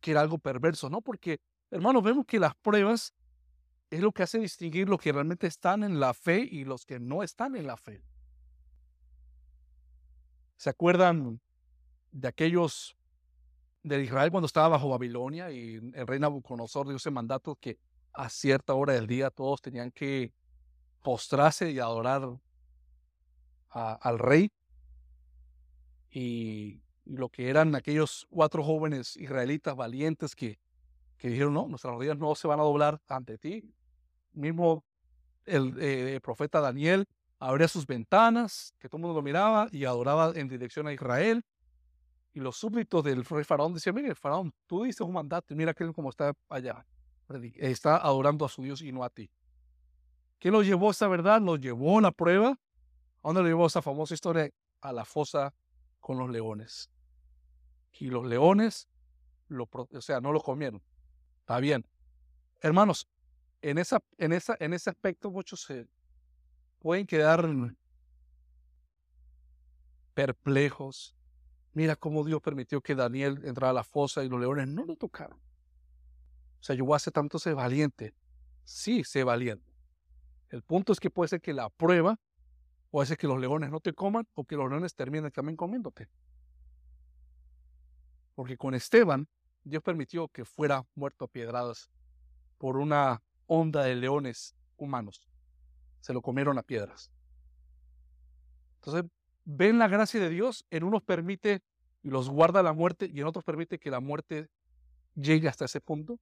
quiera algo perverso, no porque, hermanos, vemos que las pruebas es lo que hace distinguir los que realmente están en la fe y los que no están en la fe. ¿Se acuerdan de aquellos de Israel cuando estaba bajo Babilonia y el rey Nabucodonosor dio ese mandato que a cierta hora del día todos tenían que postrarse y adorar al rey? Y, lo que eran aquellos cuatro jóvenes israelitas valientes que, que dijeron, no, nuestras rodillas no se van a doblar ante ti. Mismo el, eh, profeta Daniel abría sus ventanas, que todo el mundo lo miraba y adoraba en dirección a Israel. Y los súbditos del rey faraón decían, mire, faraón, tú dices un mandato mira que como está allá. Está adorando a su Dios y no a ti. ¿Qué lo llevó esa verdad? Lo llevó a la prueba. ¿A dónde lo llevó esa famosa historia? A la fosa con los leones. Y los leones, lo, o sea, no lo comieron. Está bien. Hermanos, en, esa, en, esa, en ese aspecto muchos se pueden quedar perplejos, Mira cómo Dios permitió que Daniel entrara a la fosa y los leones no lo tocaron. O sea, yo voy a tanto ser valiente. Sí, sé valiente. El punto es que puede ser que la prueba, puede ser que los leones no te coman o que los leones terminen también comiéndote. Porque con Esteban, Dios permitió que fuera muerto a piedradas por una onda de leones humanos. Se lo comieron a piedras. Entonces, ven la gracia de Dios, en unos permite y los guarda la muerte y en otros permite que la muerte llegue hasta ese punto.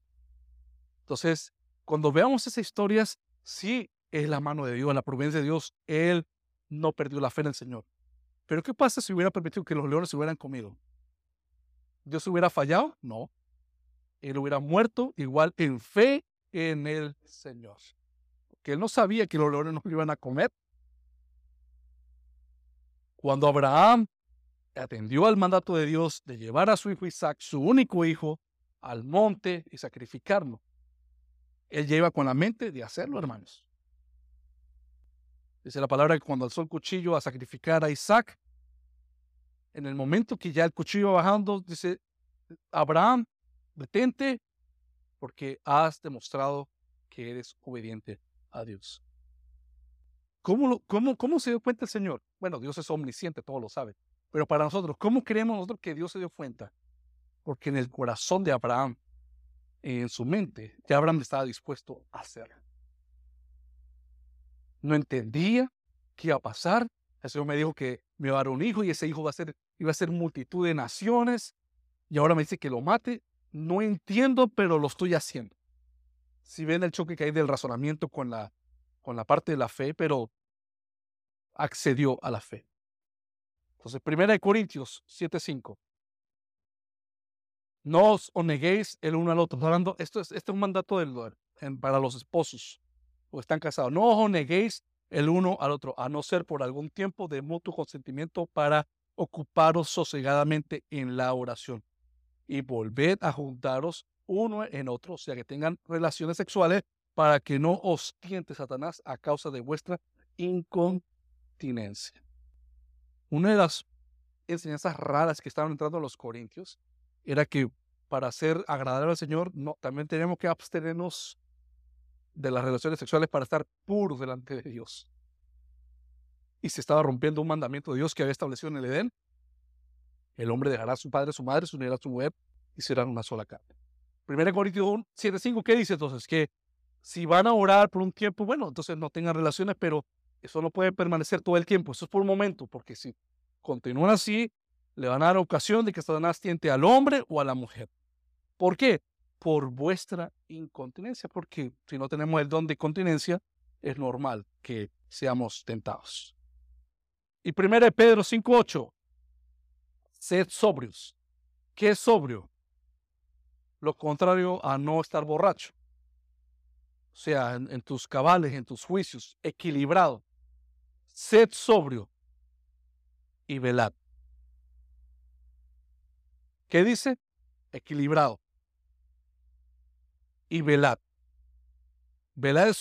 Entonces, cuando veamos esas historias, sí es la mano de Dios, la providencia de Dios. Él no perdió la fe en el Señor. Pero ¿qué pasa si hubiera permitido que los leones se hubieran comido? ¿Dios hubiera fallado? No. Él hubiera muerto igual en fe en el Señor. Porque él no sabía que los leones no lo iban a comer. Cuando Abraham atendió al mandato de Dios de llevar a su hijo Isaac, su único hijo, al monte y sacrificarlo, él lleva con la mente de hacerlo, hermanos. Dice la palabra que cuando alzó el cuchillo a sacrificar a Isaac, en el momento que ya el cuchillo bajando, dice, Abraham, detente, porque has demostrado que eres obediente a Dios. ¿Cómo, cómo, ¿Cómo se dio cuenta el Señor? Bueno, Dios es omnisciente, todo lo sabe. Pero para nosotros, ¿cómo creemos nosotros que Dios se dio cuenta? Porque en el corazón de Abraham, en su mente, ya Abraham estaba dispuesto a hacerlo. No entendía qué iba a pasar. El Señor me dijo que me iba a dar un hijo y ese hijo va a ser, iba a ser multitud de naciones. Y ahora me dice que lo mate. No entiendo, pero lo estoy haciendo. si ven el choque que hay del razonamiento con la, con la parte de la fe, pero accedió a la fe. Entonces, 1 Corintios 7:5. No os neguéis el uno al otro. Hablando, esto es, este es un mandato del, para los esposos o están casados. No os neguéis el uno al otro, a no ser por algún tiempo de mutuo consentimiento para ocuparos sosegadamente en la oración. Y volved a juntaros uno en otro, o sea, que tengan relaciones sexuales para que no os tiente Satanás a causa de vuestra incontinencia. Una de las enseñanzas raras que estaban entrando los corintios era que para ser agradable al Señor, no, también tenemos que abstenernos de las relaciones sexuales para estar puros delante de Dios. Y se estaba rompiendo un mandamiento de Dios que había establecido en el Edén. El hombre dejará a su padre, a su madre, se unirá a su mujer y serán una sola carne. 1 Corintios 7.5, ¿qué dice entonces? Que si van a orar por un tiempo, bueno, entonces no tengan relaciones, pero eso no puede permanecer todo el tiempo, eso es por un momento, porque si continúan así, le van a dar ocasión de que Satanás tiente al hombre o a la mujer. ¿Por qué? Por vuestra incontinencia, porque si no tenemos el don de continencia, es normal que seamos tentados. Y 1 Pedro 5.8, sed sobrios. ¿Qué es sobrio? Lo contrario a no estar borracho. O sea, en, en tus cabales, en tus juicios, equilibrado. Sed sobrio y velad. ¿Qué dice? Equilibrado y velad. Velad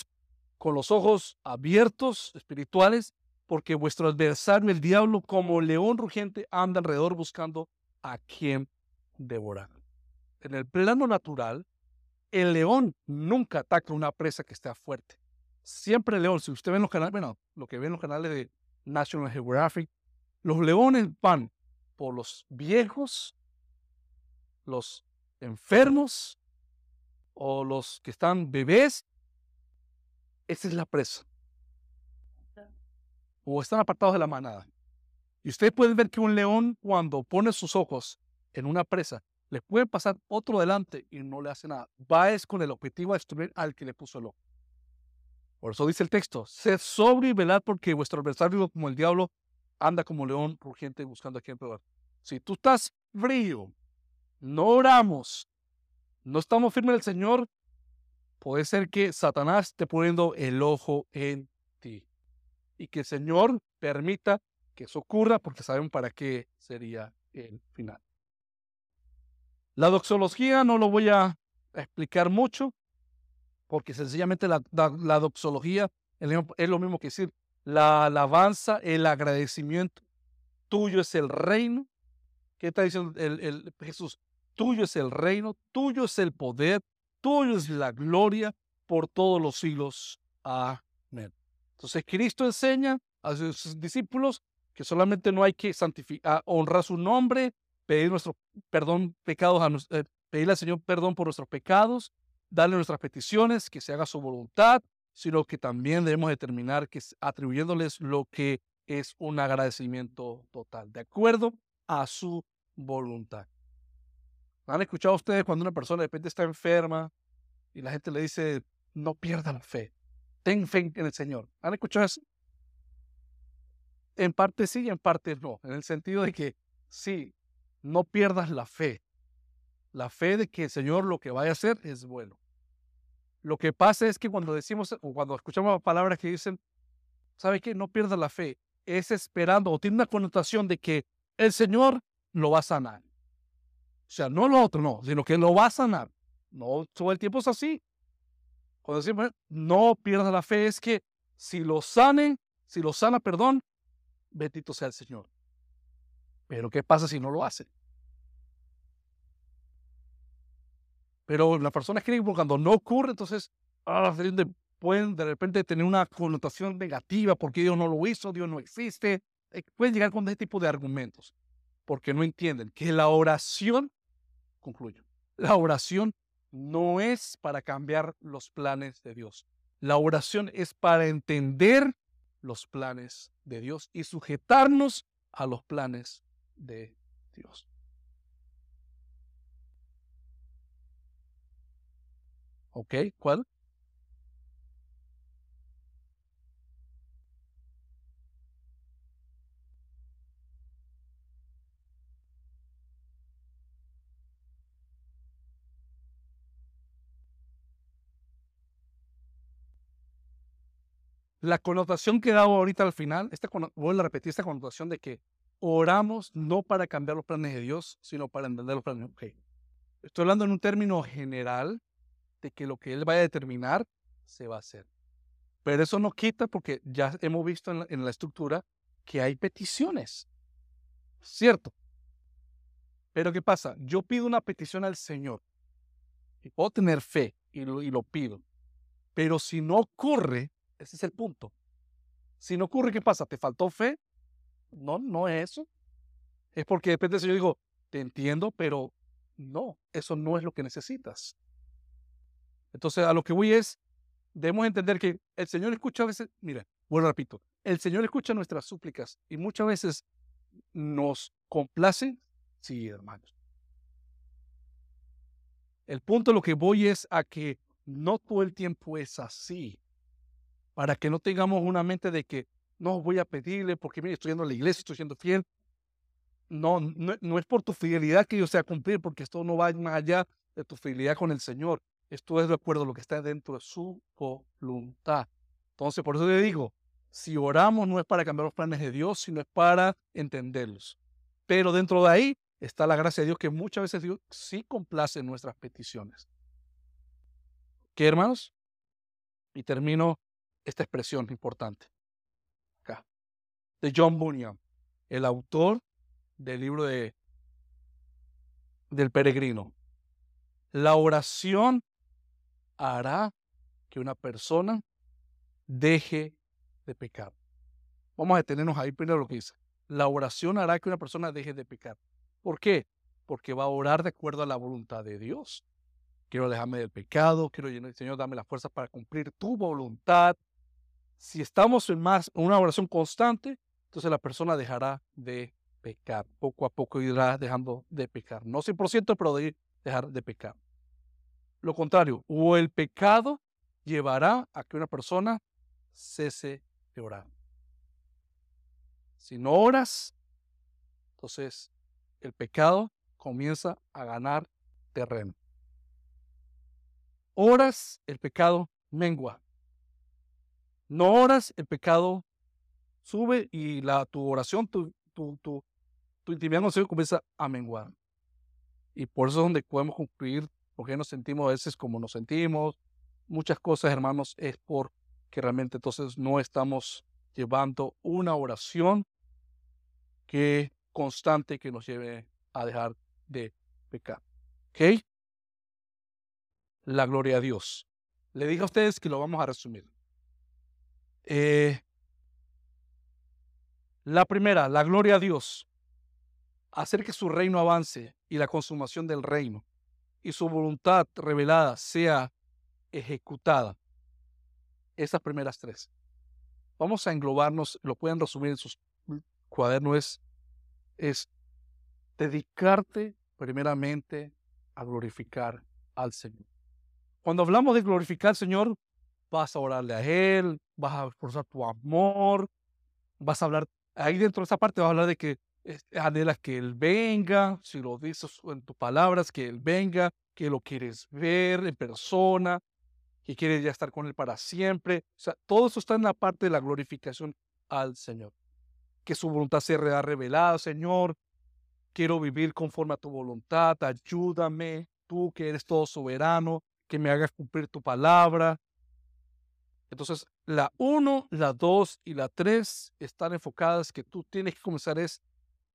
con los ojos abiertos, espirituales, porque vuestro adversario, el diablo, como león rugiente, anda alrededor buscando a quien devorar. En el plano natural, el león nunca ataca una presa que esté fuerte. Siempre el león, si usted ve en los canales, bueno, lo que ve en los canales de National Geographic, los leones van por los viejos, los enfermos, o los que están bebés, esa es la presa. O están apartados de la manada. Y ustedes pueden ver que un león cuando pone sus ojos en una presa, le puede pasar otro delante y no le hace nada. Va es con el objetivo de destruir al que le puso el ojo. Por eso dice el texto, sed sobrio y velad porque vuestro adversario como el diablo anda como león rugiente buscando a quien peor. Si tú estás frío, no oramos, no estamos firmes en el Señor, puede ser que Satanás esté poniendo el ojo en ti. Y que el Señor permita que eso ocurra porque saben para qué sería el final. La doxología no lo voy a explicar mucho porque sencillamente la, doxología es lo mismo que decir la alabanza, el agradecimiento. Tuyo es el reino. ¿Qué está diciendo el Jesús? Tuyo es el reino, tuyo es el poder, tuyo es la gloria por todos los siglos. Amén. Entonces Cristo enseña a sus discípulos que solamente no hay que santificar, honrar su nombre, pedir nuestro perdón pecados, a, eh, pedirle al Señor perdón por nuestros pecados, darle nuestras peticiones, que se haga su voluntad, sino que también debemos determinar que atribuyéndoles lo que es un agradecimiento total, de acuerdo a su voluntad. ¿Han escuchado ustedes cuando una persona de repente está enferma y la gente le dice, no pierda la fe, ten fe en el Señor? ¿Han escuchado eso? En parte sí y en parte no, en el sentido de que sí, no pierdas la fe. La fe de que el Señor lo que vaya a hacer es bueno. Lo que pasa es que cuando decimos o cuando escuchamos palabras que dicen, ¿sabe qué? No pierda la fe. Es esperando o tiene una connotación de que el Señor lo va a sanar. O sea, no lo otro, no, sino que lo va a sanar. No todo el tiempo es así. Cuando decimos, no pierdas la fe, es que si lo sane, si lo sana, perdón, bendito sea el Señor. Pero ¿qué pasa si no lo hace? Pero las personas creen que cuando no ocurre, entonces ah, pueden de repente tener una connotación negativa porque Dios no lo hizo, Dios no existe. Eh, pueden llegar con ese tipo de argumentos porque no entienden que la oración concluyo. La oración no es para cambiar los planes de Dios. La oración es para entender los planes de Dios y sujetarnos a los planes de Dios. ¿Ok? ¿Cuál? La connotación que dado ahorita al final, esta, voy a repetir esta connotación de que oramos no para cambiar los planes de Dios, sino para entender los planes. Okay. Estoy hablando en un término general de que lo que Él vaya a determinar se va a hacer. Pero eso no quita porque ya hemos visto en la, estructura que hay peticiones. ¿Cierto? Pero ¿qué pasa? Yo pido una petición al Señor y puedo tener fe y lo, y lo pido. Pero si no ocurre, ese es el punto. Si no ocurre, ¿qué pasa? ¿Te faltó fe? No, no es eso. Es porque depende del Señor digo, te entiendo, pero no, eso no es lo que necesitas. Entonces, a lo que voy es, debemos entender que el Señor escucha a veces, mira, bueno, repito, el Señor escucha nuestras súplicas y muchas veces nos complace, sí, hermanos. El punto a lo que voy es a que no todo el tiempo es así. Para que no tengamos una mente de que no voy a pedirle porque estoy yendo a la iglesia, estoy siendo fiel. No, no, no es por tu fidelidad que yo sea cumplir, porque esto no va más allá de tu fidelidad con el Señor. Esto es de acuerdo a lo que está dentro de su voluntad. Entonces, por eso le digo, si oramos no es para cambiar los planes de Dios, sino es para entenderlos. Pero dentro de ahí está la gracia de Dios que muchas veces Dios sí complace nuestras peticiones. ¿Qué, hermanos? Y termino esta expresión importante. Acá. De John Bunyan, el autor del libro de, del peregrino. La oración hará que una persona deje de pecar. Vamos a detenernos ahí primero lo que dice. La oración hará que una persona deje de pecar. ¿Por qué? Porque va a orar de acuerdo a la voluntad de Dios. Quiero alejarme del pecado, quiero, Señor, dame la fuerza para cumplir tu voluntad. Si estamos en más una oración constante, entonces la persona dejará de pecar. Poco a poco irá dejando de pecar. No 100%, pero de dejar de pecar. Lo contrario, o el pecado llevará a que una persona cese de orar. Si no oras, entonces el pecado comienza a ganar terreno. Oras, el pecado mengua. No oras, el pecado sube y la, tu oración, tu, tu, tu, intimidad con Dios comienza a menguar. Y por eso es donde podemos concluir porque nos sentimos a veces como nos sentimos. Muchas cosas, hermanos, es porque realmente entonces no estamos llevando una oración que constante que nos lleve a dejar de pecar. ¿Ok? La gloria a Dios. Le dije a ustedes que lo vamos a resumir. Eh, la primera, la gloria a Dios. Hacer que su reino avance y la consumación del reino y su voluntad revelada sea ejecutada. Esas primeras tres. Vamos a englobarnos, lo pueden resumir en sus cuadernos, es, dedicarte primeramente a glorificar al Señor. Cuando hablamos de glorificar al Señor, vas a orarle a Él, vas a esforzar tu amor, vas a hablar, ahí dentro de esa parte vas a hablar de que anhelas que Él venga, si lo dices en tus palabras, que Él venga, que lo quieres ver en persona, que quieres ya estar con Él para siempre. O sea, todo eso está en la parte de la glorificación al Señor. Que su voluntad sea revelada, Señor. Quiero vivir conforme a tu voluntad. Ayúdame, tú que eres todo soberano, que me hagas cumplir tu palabra. Entonces, la 1, la 2 y la 3 están enfocadas que tú tienes que comenzar es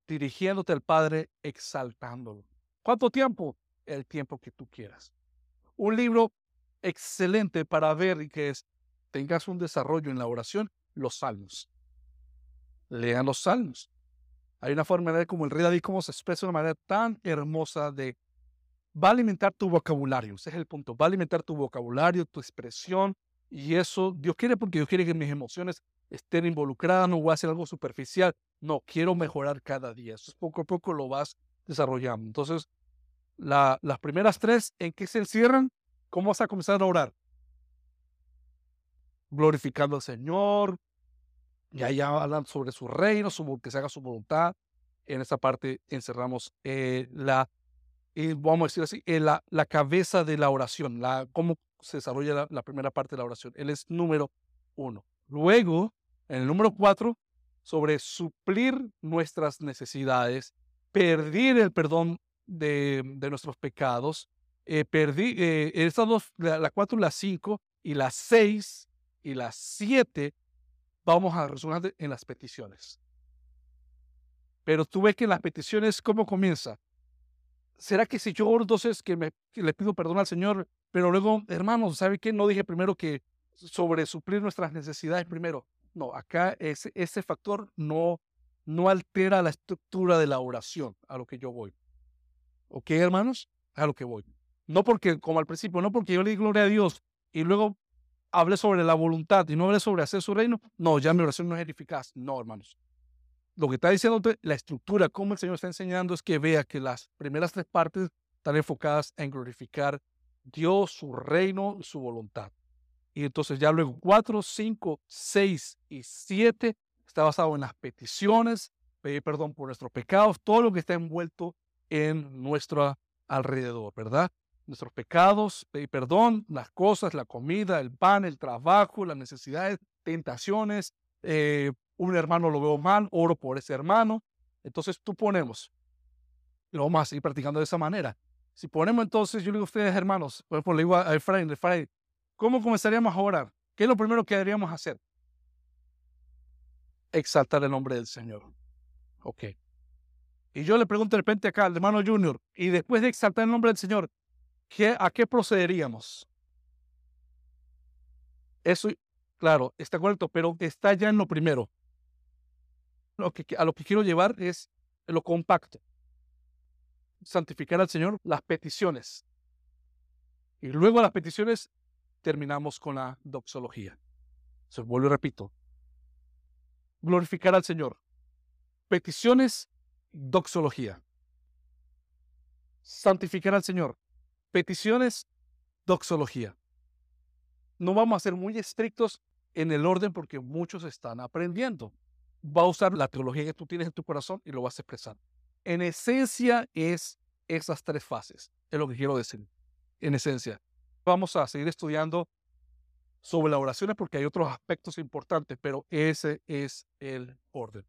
dirigiéndote al Padre, exaltándolo. ¿Cuánto tiempo? El tiempo que tú quieras. Un libro excelente para ver y que tengas un desarrollo en la oración, los salmos. Lean los salmos. Hay una forma de ver como el rey David se expresa de una manera tan hermosa de va a alimentar tu vocabulario, ese es el punto, va a alimentar tu vocabulario, tu expresión, y eso Dios quiere porque Dios quiere que mis emociones estén involucradas, no voy a hacer algo superficial, no, quiero mejorar cada día. Eso poco a poco lo vas desarrollando. Entonces, las primeras tres, ¿en qué se encierran? ¿Cómo vas a comenzar a orar? Glorificando al Señor, y allá hablan sobre su reino, su, que se haga su voluntad. En esa parte encerramos eh, la, eh, vamos a decir así, eh, la, la, cabeza de la oración, la, cómo se desarrolla la, la primera parte de la oración. Él es número uno. Luego, en el número cuatro, sobre suplir nuestras necesidades, pedir el perdón de, nuestros pecados. Eh, perdí, eh, estas dos, la, cuatro y la cinco, y las seis y las siete, vamos a resolver en las peticiones. Pero tú ves que en las peticiones, ¿cómo comienza? ¿Será que si yo oro entonces que, me, le pido perdón al Señor, pero luego, hermanos, ¿sabe qué? No dije primero que sobre suplir nuestras necesidades primero. No, acá ese, ese factor no, no altera la estructura de la oración a lo que yo voy. ¿Ok, hermanos? A lo que voy. No porque, como al principio, no porque yo le di gloria a Dios y luego hablé sobre la voluntad y no hablé sobre hacer su reino. No, ya mi oración no es eficaz. No, hermanos. Lo que está diciendo la estructura, como el Señor está enseñando, es que vea que las primeras tres partes están enfocadas en glorificar Dios, su reino su voluntad. Y entonces ya luego 4, 5, 6 y 7 está basado en las peticiones, pedir perdón por nuestros pecados, todo lo que está envuelto en nuestro alrededor, ¿verdad? Nuestros pecados, pedir perdón, las cosas, la comida, el pan, el trabajo, las necesidades, tentaciones, eh, un hermano lo veo mal, oro por ese hermano. Entonces tú ponemos, lo vamos a seguir practicando de esa manera. Si ponemos entonces, yo le digo a ustedes hermanos, por ejemplo, le digo a Efraín, ¿cómo comenzaríamos a orar? ¿Qué es lo primero que deberíamos hacer? Exaltar el nombre del Señor. Ok. Y yo le pregunto de repente acá al hermano Junior, y después de exaltar el nombre del Señor, ¿qué, ¿a qué procederíamos? Eso, claro, está correcto, pero está ya en lo primero. Lo que, a lo que quiero llevar es lo compacto. Santificar al Señor las peticiones. Y luego a las peticiones terminamos con la doxología. Se vuelvo y repito. Glorificar al Señor. Peticiones doxología. Santificar al Señor. Peticiones, doxología. No vamos a ser muy estrictos en el orden porque muchos están aprendiendo. Va a usar la teología que tú tienes en tu corazón y lo vas a expresar. En esencia es esas tres fases, es lo que quiero decir. En esencia. Vamos a seguir estudiando sobre las oraciones porque hay otros aspectos importantes, pero ese es el orden.